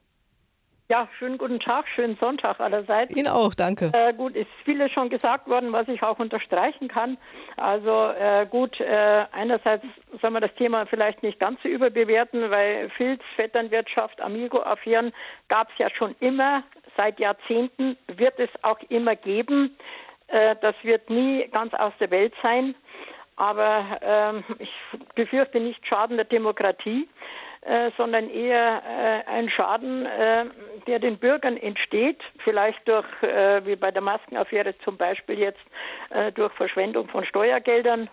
Ja, schönen guten Tag, schönen Sonntag allerseits. Ihnen auch, danke. Äh, gut, ist vieles schon gesagt worden, was ich auch unterstreichen kann. Also äh, gut, äh, einerseits soll man das Thema vielleicht nicht ganz so überbewerten, weil Filz, Vetternwirtschaft, Amigo-Affären gab es ja schon immer, seit Jahrzehnten wird es auch immer geben. Äh, das wird nie ganz aus der Welt sein. Aber ähm, ich befürchte nicht Schaden der Demokratie. Äh, sondern eher äh, ein Schaden, äh, der den Bürgern entsteht, vielleicht durch, äh, wie bei der Maskenaffäre zum Beispiel jetzt, äh, durch Verschwendung von Steuergeldern.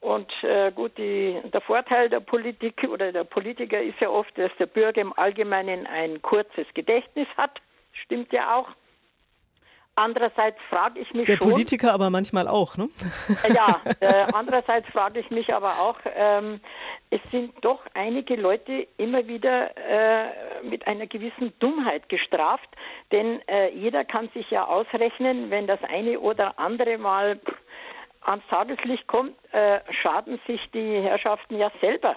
Und gut, die, der Vorteil der Politik oder der Politiker ist ja oft, dass der Bürger im Allgemeinen ein kurzes Gedächtnis hat. Stimmt ja auch. Andererseits frage ich mich Der schon, Politiker aber manchmal auch, ne? Ja, (laughs) äh, andererseits frage ich mich aber auch, ähm, es sind doch einige Leute immer wieder äh, mit einer gewissen Dummheit gestraft, denn äh, jeder kann sich ja ausrechnen, wenn das eine oder andere mal ans Tageslicht kommt, äh, schaden sich die Herrschaften ja selber.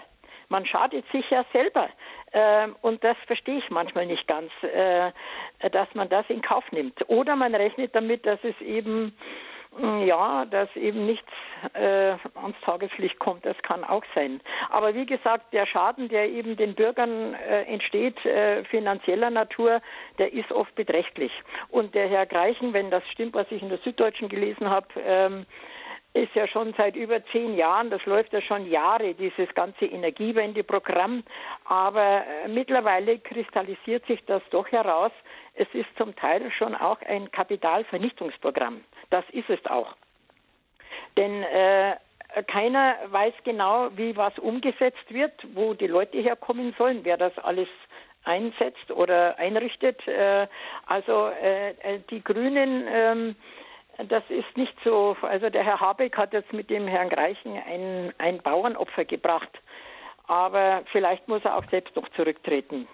Man schadet sich ja selber. Ähm, und das verstehe ich manchmal nicht ganz, äh, dass man das in Kauf nimmt. Oder man rechnet damit, dass es eben mm, ja, dass eben nichts äh, ans Tageslicht kommt, das kann auch sein. Aber wie gesagt, der Schaden, der eben den Bürgern äh, entsteht, finanzieller Natur, der ist oft beträchtlich. Und der Herr Greichen, wenn das stimmt, was ich in der Süddeutschen gelesen habe, ähm, ist ja schon seit über zehn Jahren, das läuft ja schon Jahre, dieses ganze Energiewendeprogramm. Aber äh, mittlerweile kristallisiert sich das doch heraus. Es ist zum Teil schon auch ein Kapitalvernichtungsprogramm. Das ist es auch. Denn äh, keiner weiß genau, wie was umgesetzt wird, wo die Leute herkommen sollen, wer das alles einsetzt oder einrichtet. Äh, also äh, äh die Grünen ähm, das ist nicht so. Also der Herr Habeck hat jetzt mit dem Herrn Greichen ein, ein Bauernopfer gebracht. Aber vielleicht muss er auch selbst noch zurücktreten.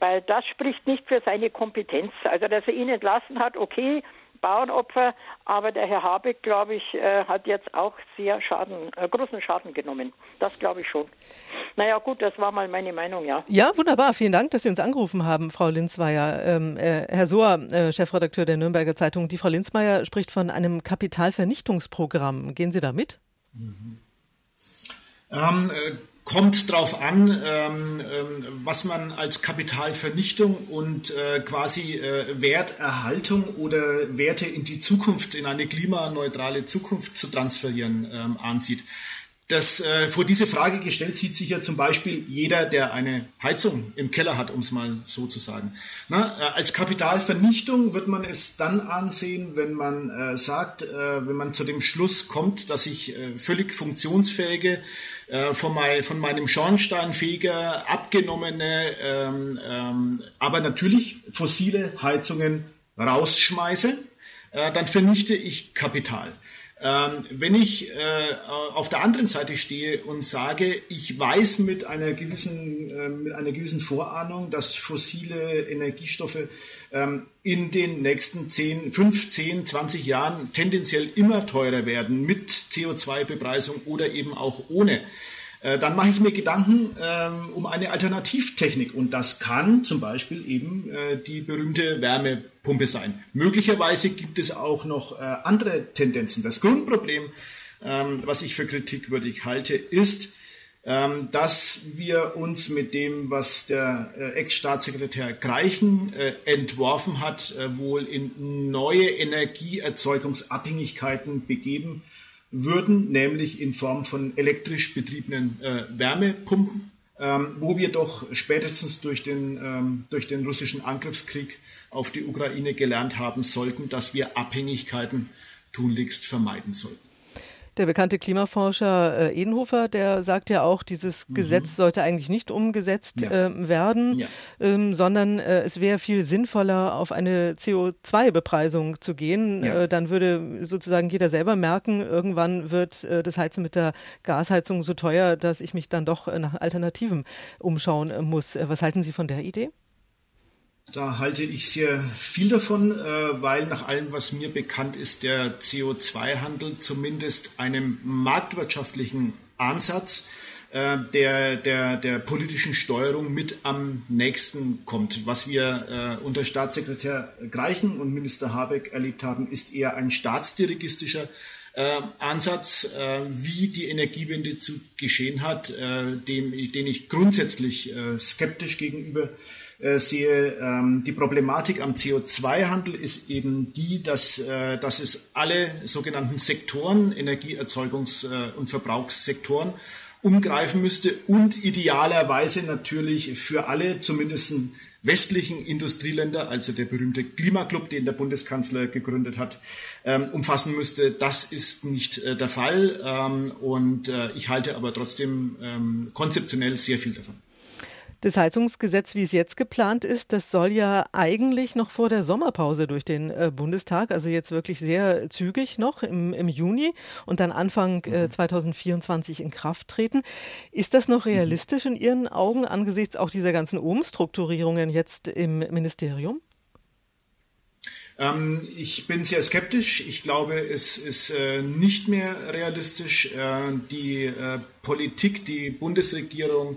Weil das spricht nicht für seine Kompetenz. Also, dass er ihn entlassen hat, okay, Bauernopfer, aber der Herr Habeck, glaube ich, äh, hat jetzt auch sehr Schaden, äh, großen Schaden genommen. Das glaube ich schon. Naja, gut, das war mal meine Meinung, ja. Ja, wunderbar. Vielen Dank, dass Sie uns angerufen haben, Frau Linzmeier. Ähm, äh, Herr Sohr, äh, Chefredakteur der Nürnberger Zeitung, die Frau Linzmeier spricht von einem Kapitalvernichtungsprogramm. Gehen Sie da mit? Mhm. Ähm, äh, kommt darauf an, ähm, ähm, was man als Kapitalvernichtung und äh, quasi äh, Werterhaltung oder Werte in die Zukunft, in eine klimaneutrale Zukunft zu transferieren ähm, ansieht. Das, äh, vor diese Frage gestellt sieht sich ja zum Beispiel jeder, der eine Heizung im Keller hat, um es mal so zu sagen. Na, äh, als Kapitalvernichtung wird man es dann ansehen, wenn man äh, sagt, äh, wenn man zu dem Schluss kommt, dass ich äh, völlig funktionsfähige, äh, von, mein, von meinem Schornsteinfeger abgenommene, ähm, ähm, aber natürlich fossile Heizungen rausschmeiße, dann vernichte ich Kapital. Ähm, wenn ich äh, auf der anderen Seite stehe und sage, ich weiß mit einer gewissen, äh, mit einer gewissen Vorahnung, dass fossile Energiestoffe ähm, in den nächsten 10, 15, 20 Jahren tendenziell immer teurer werden mit CO2-Bepreisung oder eben auch ohne, äh, dann mache ich mir Gedanken ähm, um eine Alternativtechnik. Und das kann zum Beispiel eben äh, die berühmte Wärmepumpe sein. Möglicherweise gibt es auch noch äh, andere Tendenzen. Das Grundproblem, ähm, was ich für kritikwürdig halte, ist, ähm, dass wir uns mit dem, was der äh, Ex-Staatssekretär Greichen äh, entworfen hat, äh, wohl in neue Energieerzeugungsabhängigkeiten begeben würden, nämlich in Form von elektrisch betriebenen äh, Wärmepumpen, ähm, wo wir doch spätestens durch den, ähm, durch den russischen Angriffskrieg auf die Ukraine gelernt haben sollten, dass wir Abhängigkeiten tunlichst vermeiden sollten. Der bekannte Klimaforscher äh, Edenhofer, der sagt ja auch, dieses mhm. Gesetz sollte eigentlich nicht umgesetzt ja. äh, werden, ja. ähm, sondern äh, es wäre viel sinnvoller, auf eine CO2-Bepreisung zu gehen. Ja. Äh, dann würde sozusagen jeder selber merken, irgendwann wird äh, das Heizen mit der Gasheizung so teuer, dass ich mich dann doch äh, nach Alternativen umschauen muss. was halten Sie von der Idee? Da halte ich sehr viel davon, äh, weil nach allem, was mir bekannt ist, der CO2-Handel zumindest einem marktwirtschaftlichen Ansatz äh, der, der, der politischen Steuerung mit am nächsten kommt. Was wir äh, unter Staatssekretär Greichen und Minister Habeck erlebt haben, ist eher ein staatsdirigistischer Ansatz, wie die Energiewende zu geschehen hat, den ich grundsätzlich skeptisch gegenüber äh, sehe, ähm, die Problematik am CO2-Handel ist eben die, dass, äh, dass es alle sogenannten Sektoren, Energieerzeugungs- äh, und Verbrauchssektoren, umgreifen müsste und idealerweise natürlich für alle, zumindest westlichen Industrieländer, also der berühmte Klimaclub, den der Bundeskanzler gegründet hat, ähm, umfassen müsste. Das ist nicht äh, der Fall ähm, und äh, ich halte aber trotzdem ähm, konzeptionell sehr viel davon. Das Heizungsgesetz, wie es jetzt geplant ist, das soll ja eigentlich noch vor der Sommerpause durch den äh, Bundestag, also jetzt wirklich sehr zügig noch im, im Juni und dann Anfang äh, 2024 mhm. in Kraft treten. Ist das noch realistisch in Ihren Augen angesichts auch dieser ganzen Umstrukturierungen jetzt im Ministerium? Ähm, ich bin sehr skeptisch. Ich glaube, es ist äh, nicht mehr realistisch. Äh, die äh, Politik, die Bundesregierung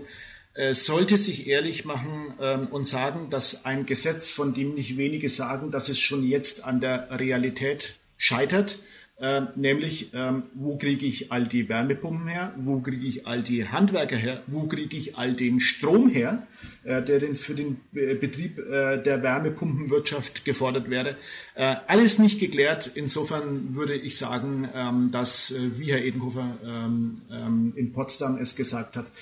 sollte sich ehrlich machen ähm, und sagen, dass ein Gesetz, von dem nicht wenige sagen, dass es schon jetzt an der Realität scheitert, äh, nämlich ähm, wo kriege ich all die Wärmepumpen her, wo kriege ich all die Handwerker her, wo kriege ich all den Strom her, äh, der denn für den äh, Betrieb äh, der Wärmepumpenwirtschaft gefordert wäre. Äh, alles nicht geklärt. Insofern würde ich sagen, ähm, dass, wie Herr Edenhofer ähm, in Potsdam es gesagt hat, ähm,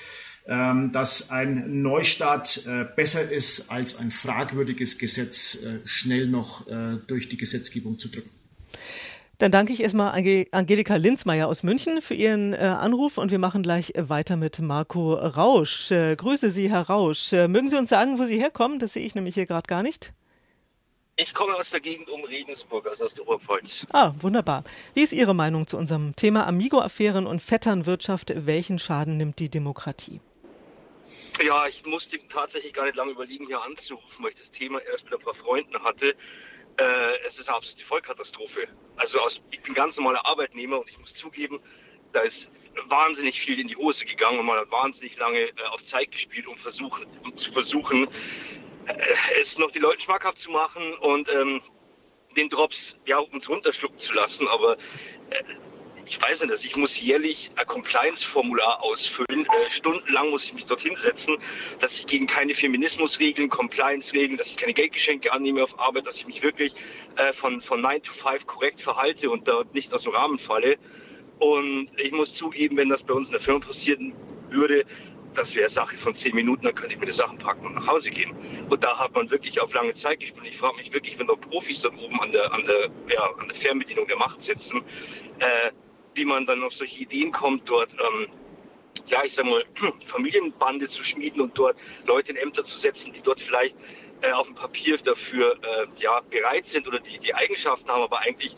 dass ein Neustart äh, besser ist, als ein fragwürdiges Gesetz äh, schnell noch äh, durch die Gesetzgebung zu drücken. Dann danke ich erstmal Angelika Linzmeier aus München für Ihren Anruf und wir machen gleich weiter mit Marco Rausch. grüße Sie, Herr Rausch. mögen Sie uns sagen, wo Sie herkommen? Das sehe ich nämlich hier gerade gar nicht. Ich komme aus der Gegend um Regensburg, also aus der Oberpfalz. Ah, wunderbar. Wie ist Ihre Meinung zu unserem Thema Amigo-Affären und Vetternwirtschaft? Welchen Schaden nimmt die Demokratie? Ja, ich musste tatsächlich gar nicht lange überlegen, hier anzurufen, weil ich das Thema erst mit ein paar Freunden hatte. Äh, es ist eine absolute Vollkatastrophe. Also aus, ich bin ganz normaler Arbeitnehmer und ich muss zugeben, da ist wahnsinnig viel in die Hose gegangen und man hat wahnsinnig lange äh, auf Zeit gespielt, um, versuchen, um zu versuchen, äh, es noch die Leuten schmackhaft zu machen und ähm, den Drops ja uns runterschlucken zu lassen. Aber äh, ich weiß nicht, ich muss jährlich ein Compliance-Formular ausfüllen. Äh, stundenlang muss ich mich dorthin setzen, dass ich gegen keine Feminismusregeln, Compliance-Regeln, dass ich keine Geldgeschenke annehme auf Arbeit, dass ich mich wirklich äh, von, von 9 to 5 korrekt verhalte und dort nicht aus dem Rahmen falle. Und ich muss zugeben, wenn das bei uns in der Firma passieren würde, das wäre Sache von zehn Minuten, dann könnte ich mir die Sachen packen und nach Hause gehen. Und da hat man wirklich auf lange Zeit gespielt. Ich frage mich wirklich, wenn da Profis da oben an der, an der, ja, an der Fernbedienung der Macht sitzen, äh, wie man dann auf solche Ideen kommt, dort, ähm, ja, ich sag mal, (clears throat) Familienbande zu schmieden und dort Leute in Ämter zu setzen, die dort vielleicht äh, auf dem Papier dafür äh, ja, bereit sind oder die, die Eigenschaften haben, aber eigentlich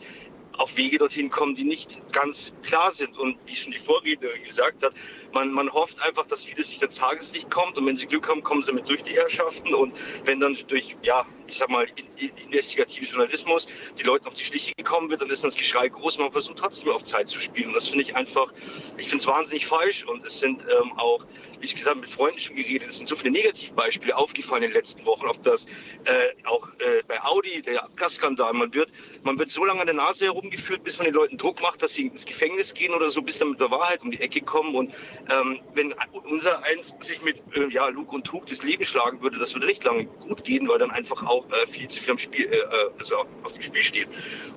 auf Wege dorthin kommen, die nicht ganz klar sind. Und wie schon die Vorrednerin gesagt hat, man, man hofft einfach, dass vieles nicht ins Tageslicht kommt. Und wenn sie Glück haben, kommen sie mit durch die Herrschaften. Und wenn dann durch, ja, ich sag mal, investigativen Journalismus die Leute auf die Schliche gekommen wird, dann ist das Geschrei groß. Man versucht trotzdem auf Zeit zu spielen. Und das finde ich einfach, ich finde es wahnsinnig falsch. Und es sind ähm, auch, wie ich gesagt mit Freunden schon geredet, es sind so viele Negativbeispiele aufgefallen in den letzten Wochen. Ob das äh, auch äh, bei Audi, der Gasskandal, man wird, man wird so lange an der Nase herumgeführt, bis man den Leuten Druck macht, dass sie ins Gefängnis gehen oder so, bis dann mit der Wahrheit um die Ecke kommen. Und ähm, wenn unser eins sich mit äh, ja, Lug und Trug das Leben schlagen würde, das würde nicht lange gut gehen, weil dann einfach auch äh, viel zu viel am Spiel, äh, äh also auf dem Spiel steht.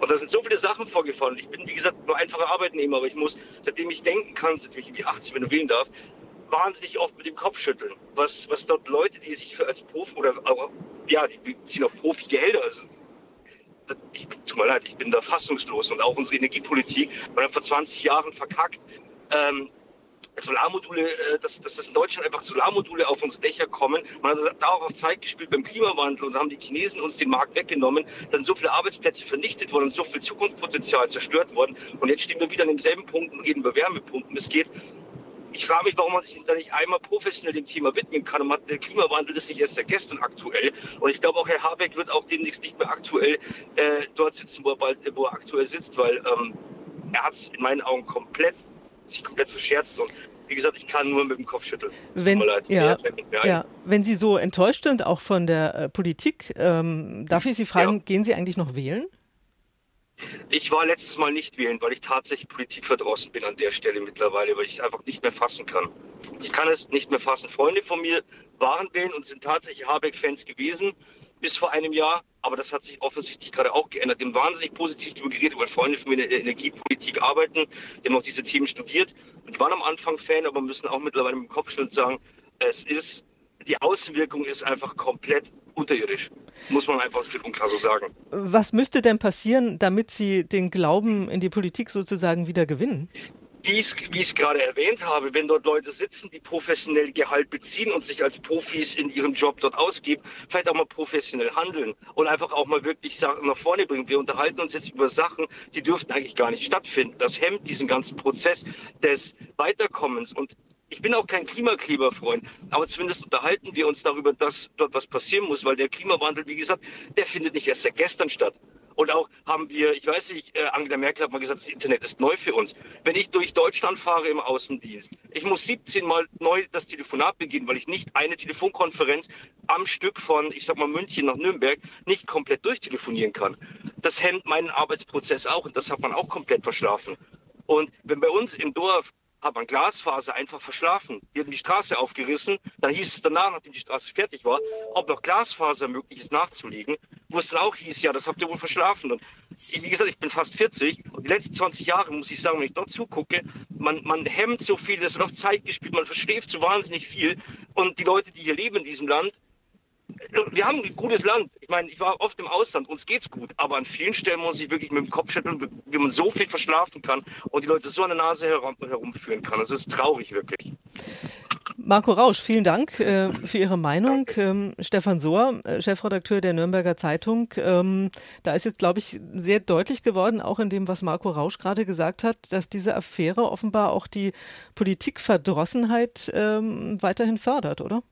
Und da sind so viele Sachen vorgefallen. Ich bin, wie gesagt, nur einfacher Arbeitnehmer, aber ich muss, seitdem ich denken kann, seitdem ich wie 18 bin und wählen darf, wahnsinnig oft mit dem Kopf schütteln. Was, was dort Leute, die sich als Profi oder ja, die beziehen auf Profi-Gehälter, also ich, tut mir leid, ich bin da fassungslos und auch unsere Energiepolitik, man hat vor 20 Jahren verkackt, ähm, Solarmodule, äh, dass, dass das in Deutschland einfach Solarmodule auf unsere Dächer kommen. Man hat da auch auf Zeit gespielt beim Klimawandel und haben die Chinesen uns den Markt weggenommen, dann so viele Arbeitsplätze vernichtet worden und so viel Zukunftspotenzial zerstört worden. Und jetzt stehen wir wieder an demselben Punkt und reden über Wärmepumpen. Es geht ich frage mich, warum man sich da nicht einmal professionell dem Thema widmen kann. Und der Klimawandel ist nicht erst seit gestern aktuell. Und ich glaube auch, Herr Habeck wird auch demnächst nicht mehr aktuell äh, dort sitzen, wo er, bald, wo er aktuell sitzt, weil ähm, er hat es in meinen Augen komplett sich komplett verscherzt und wie gesagt, ich kann nur mit dem Kopf schütteln. Wenn, ja, ja, wenn Sie so enttäuscht sind, auch von der äh, Politik, ähm, darf ich Sie fragen, ja. gehen Sie eigentlich noch wählen? Ich war letztes Mal nicht wählen, weil ich tatsächlich politikverdrossen bin an der Stelle mittlerweile, weil ich es einfach nicht mehr fassen kann. Ich kann es nicht mehr fassen. Freunde von mir waren wählen und sind tatsächlich Habeck-Fans gewesen bis vor einem Jahr, aber das hat sich offensichtlich gerade auch geändert. Haben wahnsinnig positiv darüber geredet, weil Freunde von mir in der Energiepolitik arbeiten, die haben auch diese Themen studiert und waren am Anfang Fan, aber müssen auch mittlerweile mit dem Kopfschnitt sagen, es ist, die Außenwirkung ist einfach komplett unterirdisch. Muss man einfach klipp und klar so sagen. Was müsste denn passieren, damit Sie den Glauben in die Politik sozusagen wieder gewinnen? Wie ich es gerade erwähnt habe, wenn dort Leute sitzen, die professionell Gehalt beziehen und sich als Profis in ihrem Job dort ausgeben, vielleicht auch mal professionell handeln und einfach auch mal wirklich Sachen nach vorne bringen. Wir unterhalten uns jetzt über Sachen, die dürften eigentlich gar nicht stattfinden. Das hemmt diesen ganzen Prozess des Weiterkommens und ich bin auch kein Klimakleberfreund, aber zumindest unterhalten wir uns darüber, dass dort was passieren muss, weil der Klimawandel, wie gesagt, der findet nicht erst seit gestern statt. Und auch haben wir, ich weiß nicht, äh, Angela Merkel hat mal gesagt, das Internet ist neu für uns. Wenn ich durch Deutschland fahre im Außendienst, ich muss 17 Mal neu das Telefonat beginnen, weil ich nicht eine Telefonkonferenz am Stück von, ich sag mal, München nach Nürnberg nicht komplett durchtelefonieren kann. Das hemmt meinen Arbeitsprozess auch und das hat man auch komplett verschlafen. Und wenn bei uns im Dorf hat man Glasfaser einfach verschlafen. Die haben die Straße aufgerissen. Dann hieß es danach, nachdem die Straße fertig war, ob noch Glasfaser möglich ist nachzulegen. Wo es dann auch hieß, ja, das habt ihr wohl verschlafen. Und wie gesagt, ich bin fast 40 und die letzten 20 Jahre, muss ich sagen, wenn ich dort zugucke, man, man hemmt so viel, es wird auf Zeit gespielt, man verschläft so wahnsinnig viel. Und die Leute, die hier leben in diesem Land, wir haben ein gutes Land. Ich meine, ich war oft im Ausland, uns geht's gut, aber an vielen Stellen muss ich wirklich mit dem Kopf schütteln, wie man so viel verschlafen kann und die Leute so an der Nase herum, herumführen kann. Das ist traurig, wirklich. Marco Rausch, vielen Dank äh, für Ihre Meinung. Ähm, Stefan Sohr, äh, Chefredakteur der Nürnberger Zeitung. Ähm, da ist jetzt, glaube ich, sehr deutlich geworden, auch in dem, was Marco Rausch gerade gesagt hat, dass diese Affäre offenbar auch die Politikverdrossenheit ähm, weiterhin fördert, oder?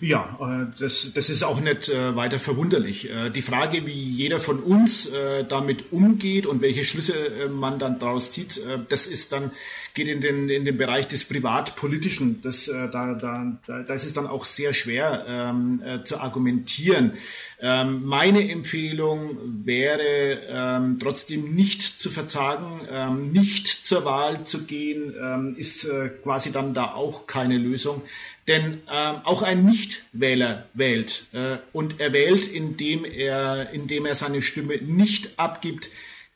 Ja, äh, das, das ist auch nicht äh, weiter verwunderlich. Äh, die Frage, wie jeder von uns damit umgeht und welche Schlüsse man dann daraus zieht, das ist dann, geht in den, in den Bereich des Privatpolitischen. Das, da, da, da ist es dann auch sehr schwer ähm, zu argumentieren. Ähm, meine Empfehlung wäre ähm, trotzdem nicht zu verzagen, ähm, nicht zur Wahl zu gehen, ähm, ist äh, quasi dann da auch keine Lösung. Denn ähm, auch ein Nichtwähler wählt äh, und er wählt, indem er, indem er seine Stimme nicht abgibt.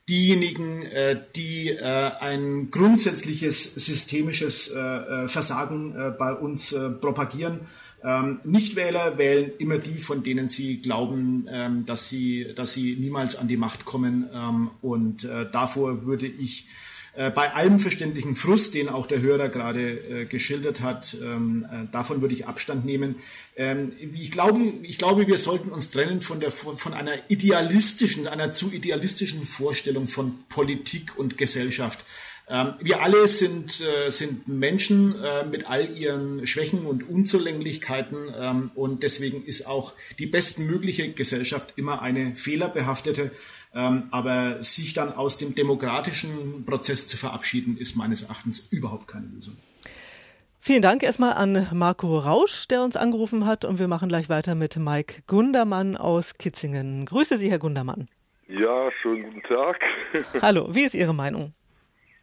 Diejenigen, äh, die äh, ein grundsätzliches systemisches äh, äh, Versagen äh, bei uns propagieren, ähm, Nichtwähler wählen immer die, von denen sie glauben, ähm, dass, sie, dass sie niemals an die Macht kommen. Ähm, und davor würde ich äh, bei allem verständlichen Frust, den auch der Hörer gerade äh, geschildert hat, ähm, äh, davon würde ich Abstand nehmen. Ähm, ich, glaube, ich glaube, wir sollten uns trennen von, der, von einer idealistischen, einer zu idealistischen Vorstellung von Politik und Gesellschaft. Ähm, wir alle sind, äh, sind Menschen äh, mit all ihren Schwächen und Unzulänglichkeiten und deswegen ist auch die bestmögliche Gesellschaft immer eine fehlerbehaftete. Ähm, aber sich dann aus dem demokratischen Prozess zu verabschieden, ist meines Erachtens überhaupt keine Lösung. Vielen Dank erstmal an Marco Rausch, der uns angerufen hat. Und wir machen gleich weiter mit Mike Gundermann aus Kitzingen. Grüße Sie, Herr Gundermann. Ja, schönen guten Tag. (laughs) Hallo, wie ist Ihre Meinung?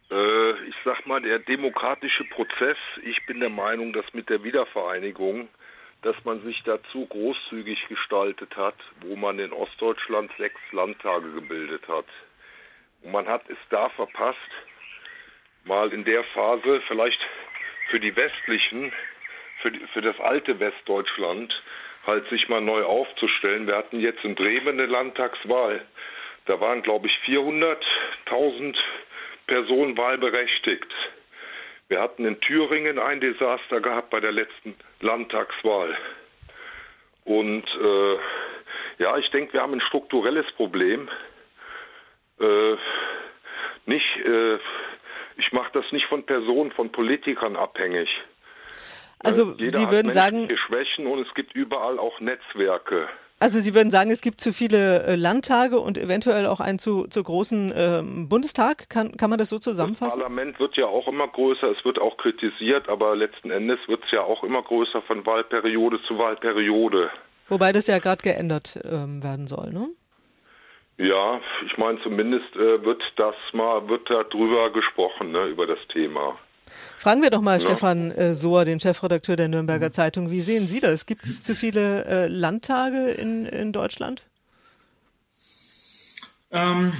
Äh, ich sag mal, der demokratische Prozess, ich bin der Meinung, dass mit der Wiedervereinigung dass man sich dazu großzügig gestaltet hat, wo man in Ostdeutschland sechs Landtage gebildet hat. Und man hat es da verpasst, mal in der Phase vielleicht für die westlichen, für, die, für das alte Westdeutschland halt sich mal neu aufzustellen. Wir hatten jetzt in Bremen eine Landtagswahl. Da waren, glaube ich, 400.000 Personen wahlberechtigt. Wir hatten in Thüringen ein Desaster gehabt bei der letzten Landtagswahl. Und äh, ja, ich denke, wir haben ein strukturelles Problem. Äh, nicht, äh, ich mache das nicht von Personen, von Politikern abhängig. Also Jeder Sie würden sagen, Schwächen und es gibt überall auch Netzwerke. Also Sie würden sagen, es gibt zu viele äh, Landtage und eventuell auch einen zu, zu großen ähm, Bundestag. Kann, kann man das so zusammenfassen? Das Parlament wird ja auch immer größer, es wird auch kritisiert, aber letzten Endes wird es ja auch immer größer von Wahlperiode zu Wahlperiode. Wobei das ja gerade geändert ähm, werden soll, ne? Ja, ich meine zumindest äh, wird das mal, wird darüber gesprochen, ne, über das Thema. Fragen wir doch mal ja. Stefan äh, Sohr, den Chefredakteur der Nürnberger mhm. Zeitung. Wie sehen Sie das? Gibt es zu viele äh, Landtage in, in Deutschland? Ähm,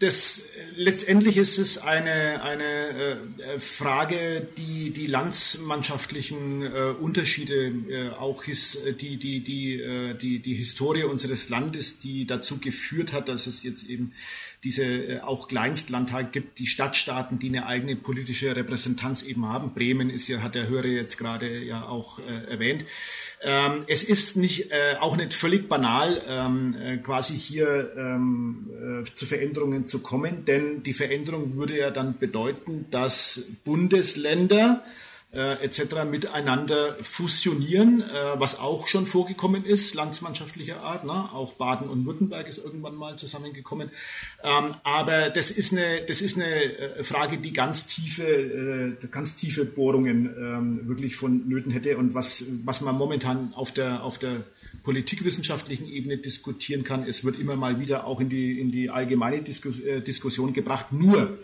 das, letztendlich ist es eine, eine äh, Frage, die die landsmannschaftlichen äh, Unterschiede, äh, auch his, die, die, die, äh, die, die Historie unseres Landes, die dazu geführt hat, dass es jetzt eben diese äh, auch Kleinstlandtage gibt, die Stadtstaaten, die eine eigene politische Repräsentanz eben haben. Bremen ist ja, hat der Hörer jetzt gerade ja auch äh, erwähnt. Ähm, es ist nicht, äh, auch nicht völlig banal, ähm, äh, quasi hier ähm, äh, zu Veränderungen zu kommen, denn die Veränderung würde ja dann bedeuten, dass Bundesländer äh, etc. miteinander fusionieren, äh, was auch schon vorgekommen ist, landsmannschaftlicher Art. Ne? Auch Baden und Württemberg ist irgendwann mal zusammengekommen. Ähm, aber das ist eine, das ist eine äh, Frage, die ganz tiefe, äh, ganz tiefe Bohrungen ähm, wirklich von Nöten hätte und was, was man momentan auf der, auf der politikwissenschaftlichen Ebene diskutieren kann. Es wird immer mal wieder auch in die, in die allgemeine Diskus äh, Diskussion gebracht. Nur,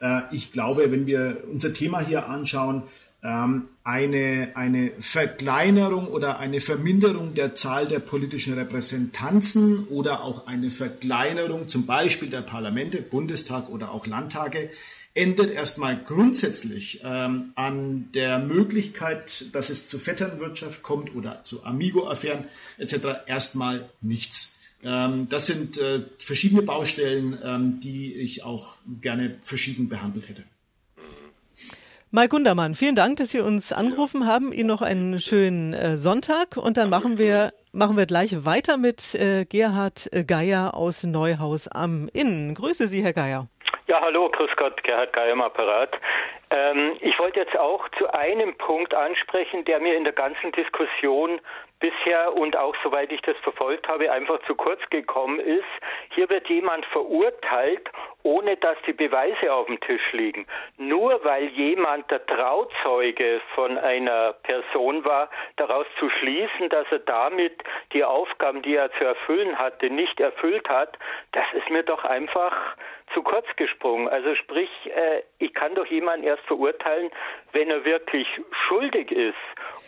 äh, ich glaube, wenn wir unser Thema hier anschauen, eine, eine Verkleinerung oder eine Verminderung der Zahl der politischen Repräsentanzen oder auch eine Verkleinerung zum Beispiel der Parlamente, Bundestag oder auch Landtage ändert erstmal grundsätzlich ähm, an der Möglichkeit, dass es zu Vetternwirtschaft kommt oder zu Amigo-Affären etc. erstmal nichts. Ähm, das sind äh, verschiedene Baustellen, ähm, die ich auch gerne verschieden behandelt hätte. Mike Gundermann, vielen Dank, dass Sie uns angerufen haben. Ihnen noch einen schönen äh, Sonntag und dann machen wir, machen wir gleich weiter mit äh, Gerhard Geier aus Neuhaus am Inn. Grüße Sie, Herr Geier. Ja, hallo, grüß Gott, Gerhard Geier im Apparat. Ähm, ich wollte jetzt auch zu einem Punkt ansprechen, der mir in der ganzen Diskussion bisher und auch soweit ich das verfolgt habe, einfach zu kurz gekommen ist. Hier wird jemand verurteilt, ohne dass die Beweise auf dem Tisch liegen. Nur weil jemand der Trauzeuge von einer Person war, daraus zu schließen, dass er damit die Aufgaben, die er zu erfüllen hatte, nicht erfüllt hat, das ist mir doch einfach zu kurz gesprungen. Also sprich, äh, ich kann doch jemanden erst verurteilen, wenn er wirklich schuldig ist.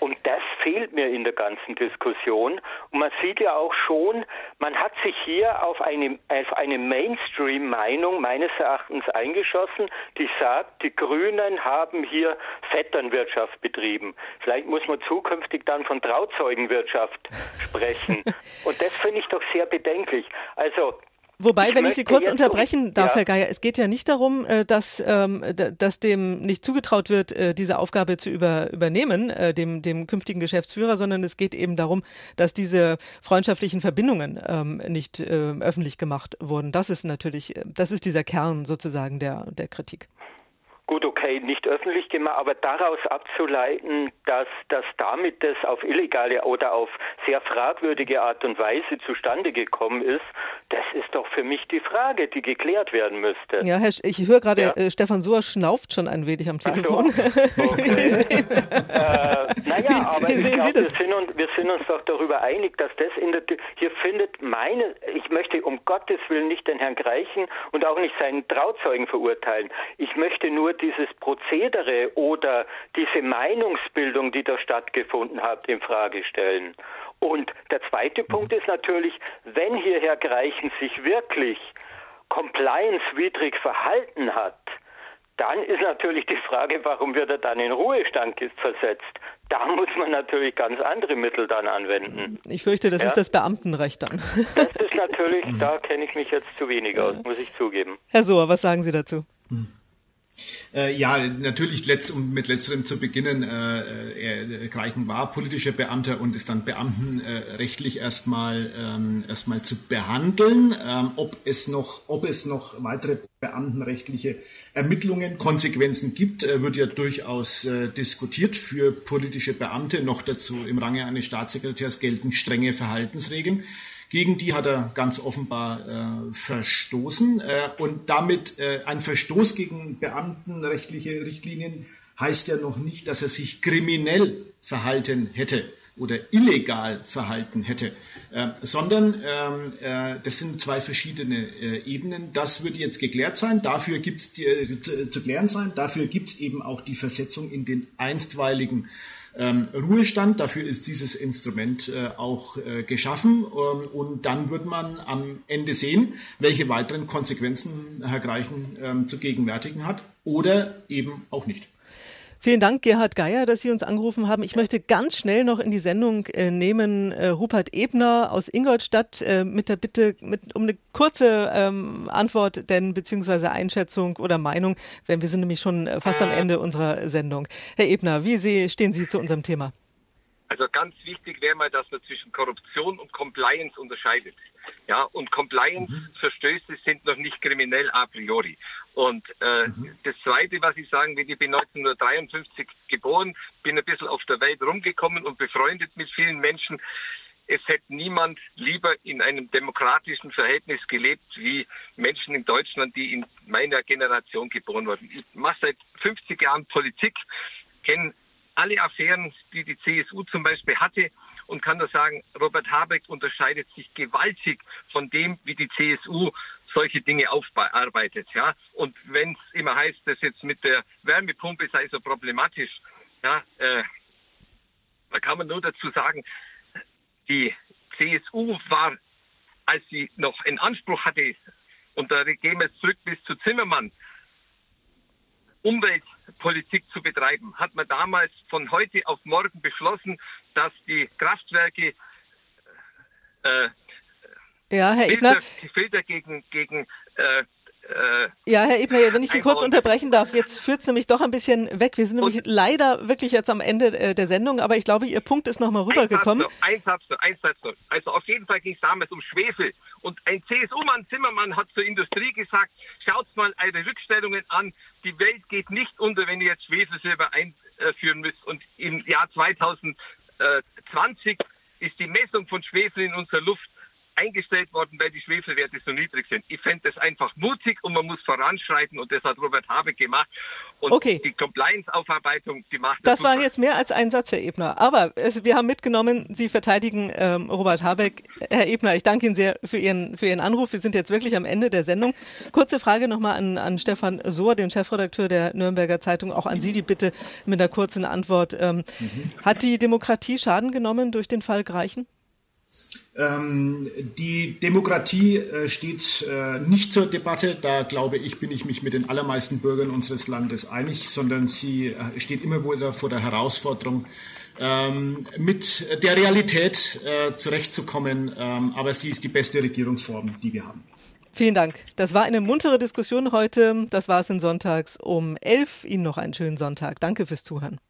Und das fehlt mir in der ganzen Diskussion. Und man sieht ja auch schon, man hat sich hier auf eine, auf eine Mainstream-Meinung meines Erachtens eingeschossen, die sagt, die Grünen haben hier Vetternwirtschaft betrieben. Vielleicht muss man zukünftig dann von Trauzeugenwirtschaft sprechen. (laughs) Und das finde ich doch sehr bedenklich. Also Wobei, ich wenn ich Sie kurz unterbrechen darf, ja. Herr Geier, es geht ja nicht darum, äh, dass, ähm, dass dem nicht zugetraut wird, äh, diese Aufgabe zu über, übernehmen, äh, dem, dem künftigen Geschäftsführer, sondern es geht eben darum, dass diese freundschaftlichen Verbindungen ähm, nicht öffentlich gemacht wurden. Das ist natürlich, das ist dieser Kern sozusagen der, der Kritik gut, okay, nicht öffentlich gemacht, aber daraus abzuleiten, dass, dass damit das auf illegale oder auf sehr fragwürdige Art und Weise zustande gekommen ist, das ist doch für mich die Frage, die geklärt werden müsste. Ja, Herr, ich höre gerade, ja. äh, Stefan Sohr schnauft schon ein wenig am Telefon. So. (laughs) Okay. äh, naja, aber wir, sind uns, wir sind uns doch darüber einig, dass das in der, hier findet meine, ich möchte um Gottes Willen nicht den Herrn Greichen und auch nicht seinen Trauzeugen verurteilen. Ich möchte nur dieses Prozedere oder diese Meinungsbildung, die da stattgefunden hat, in Frage stellen. Und der zweite Punkt ist natürlich, wenn hier Herr Greichen sich wirklich compliance-widrig verhalten hat, dann ist natürlich die Frage, warum wird er dann in Ruhestand versetzt? Da muss man natürlich ganz andere Mittel dann anwenden. Ich fürchte, das ja? ist das Beamtenrecht dann. Das ist natürlich, da kenne ich mich jetzt zu wenig aus, muss ich zugeben. Herr Sohr, was sagen Sie dazu? Hm. Äh, ja, natürlich, letzt, um mit letzterem zu beginnen, äh, er, Greichen war politischer Beamter und ist dann beamtenrechtlich äh, erstmal ähm, erstmal zu behandeln. Ähm, ob es noch, ob es noch weitere beamtenrechtliche Ermittlungen, Konsequenzen gibt, äh, wird ja durchaus äh, diskutiert. Für politische Beamte noch dazu im Range eines Staatssekretärs gelten strenge Verhaltensregeln. Gegen die hat er ganz offenbar äh, verstoßen. Äh, und damit äh, ein Verstoß gegen beamtenrechtliche Richtlinien heißt ja noch nicht, dass er sich kriminell verhalten hätte oder illegal verhalten hätte, äh, sondern ähm, äh, das sind zwei verschiedene äh, Ebenen. Das wird jetzt geklärt sein. Dafür gibt es äh, zu klären sein. Dafür gibt es eben auch die Versetzung in den einstweiligen ähm, Ruhestand. Dafür ist dieses Instrument äh, auch äh, geschaffen. Ähm, und dann wird man am Ende sehen, welche weiteren Konsequenzen Herr Greichen ähm, zu gegenwärtigen hat oder eben auch nicht. Vielen Dank, Gerhard Geier, dass Sie uns angerufen haben. Ich möchte ganz schnell noch in die Sendung äh, nehmen äh, Rupert Ebner aus Ingolstadt äh, mit der Bitte mit, um eine kurze ähm, Antwort, denn beziehungsweise Einschätzung oder Meinung, denn wir sind nämlich schon äh, fast am Ende unserer Sendung. Herr Ebner, wie Sie, stehen Sie zu unserem Thema? Also ganz wichtig wäre mal, dass man zwischen Korruption und Compliance unterscheidet. Ja, und Compliance-Verstöße sind noch nicht kriminell a priori. Und äh, mhm. das Zweite, was ich sagen will, ich bin 1953 geboren, bin ein bisschen auf der Welt rumgekommen und befreundet mit vielen Menschen. Es hätte niemand lieber in einem demokratischen Verhältnis gelebt wie Menschen in Deutschland, die in meiner Generation geboren wurden. Ich mache seit 50 Jahren Politik, kenne alle Affären, die die CSU zum Beispiel hatte und kann nur sagen, Robert Habeck unterscheidet sich gewaltig von dem, wie die CSU solche Dinge aufarbeitet. Ja? Und wenn es immer heißt, dass jetzt mit der Wärmepumpe sei so problematisch, ja, äh, da kann man nur dazu sagen, die CSU war, als sie noch einen Anspruch hatte, und da gehen wir zurück bis zu Zimmermann, Umweltpolitik zu betreiben, hat man damals von heute auf morgen beschlossen, dass die Kraftwerke äh, ja, Herr Filter, Filter gegen, gegen äh, äh, ja, Herr Ebner, wenn ich Sie kurz unterbrechen darf, jetzt führt es nämlich doch ein bisschen weg. Wir sind nämlich leider wirklich jetzt am Ende äh, der Sendung, aber ich glaube, Ihr Punkt ist nochmal rübergekommen. Ein Satz noch, ein Satz noch. Also auf jeden Fall ging es damals um Schwefel. Und ein CSU-Mann Zimmermann hat zur Industrie gesagt, schaut mal eure Rückstellungen an, die Welt geht nicht unter, wenn ihr jetzt Schwefelsilber einführen müsst. Und im Jahr 2020 ist die Messung von Schwefel in unserer Luft eingestellt worden, weil die Schwefelwerte so niedrig sind. Ich fände das einfach mutig und man muss voranschreiten und das hat Robert Habeck gemacht. Und okay. die Compliance-Aufarbeitung, die macht das. Das war jetzt mehr als ein Satz, Herr Ebner. Aber es, wir haben mitgenommen, Sie verteidigen ähm, Robert Habeck. Herr Ebner, ich danke Ihnen sehr für Ihren, für Ihren Anruf. Wir sind jetzt wirklich am Ende der Sendung. Kurze Frage nochmal an, an Stefan Sohr, den Chefredakteur der Nürnberger Zeitung. Auch an Sie die Bitte mit einer kurzen Antwort. Ähm, mhm. Hat die Demokratie Schaden genommen durch den Fall Greichen? Ähm, die Demokratie äh, steht äh, nicht zur Debatte. Da glaube ich, bin ich mich mit den allermeisten Bürgern unseres Landes einig, sondern sie äh, steht immer wieder vor der Herausforderung, ähm, mit der Realität äh, zurechtzukommen. Ähm, aber sie ist die beste Regierungsform, die wir haben. Vielen Dank. Das war eine muntere Diskussion heute. Das war es in Sonntags um 11. Ihnen noch einen schönen Sonntag. Danke fürs Zuhören.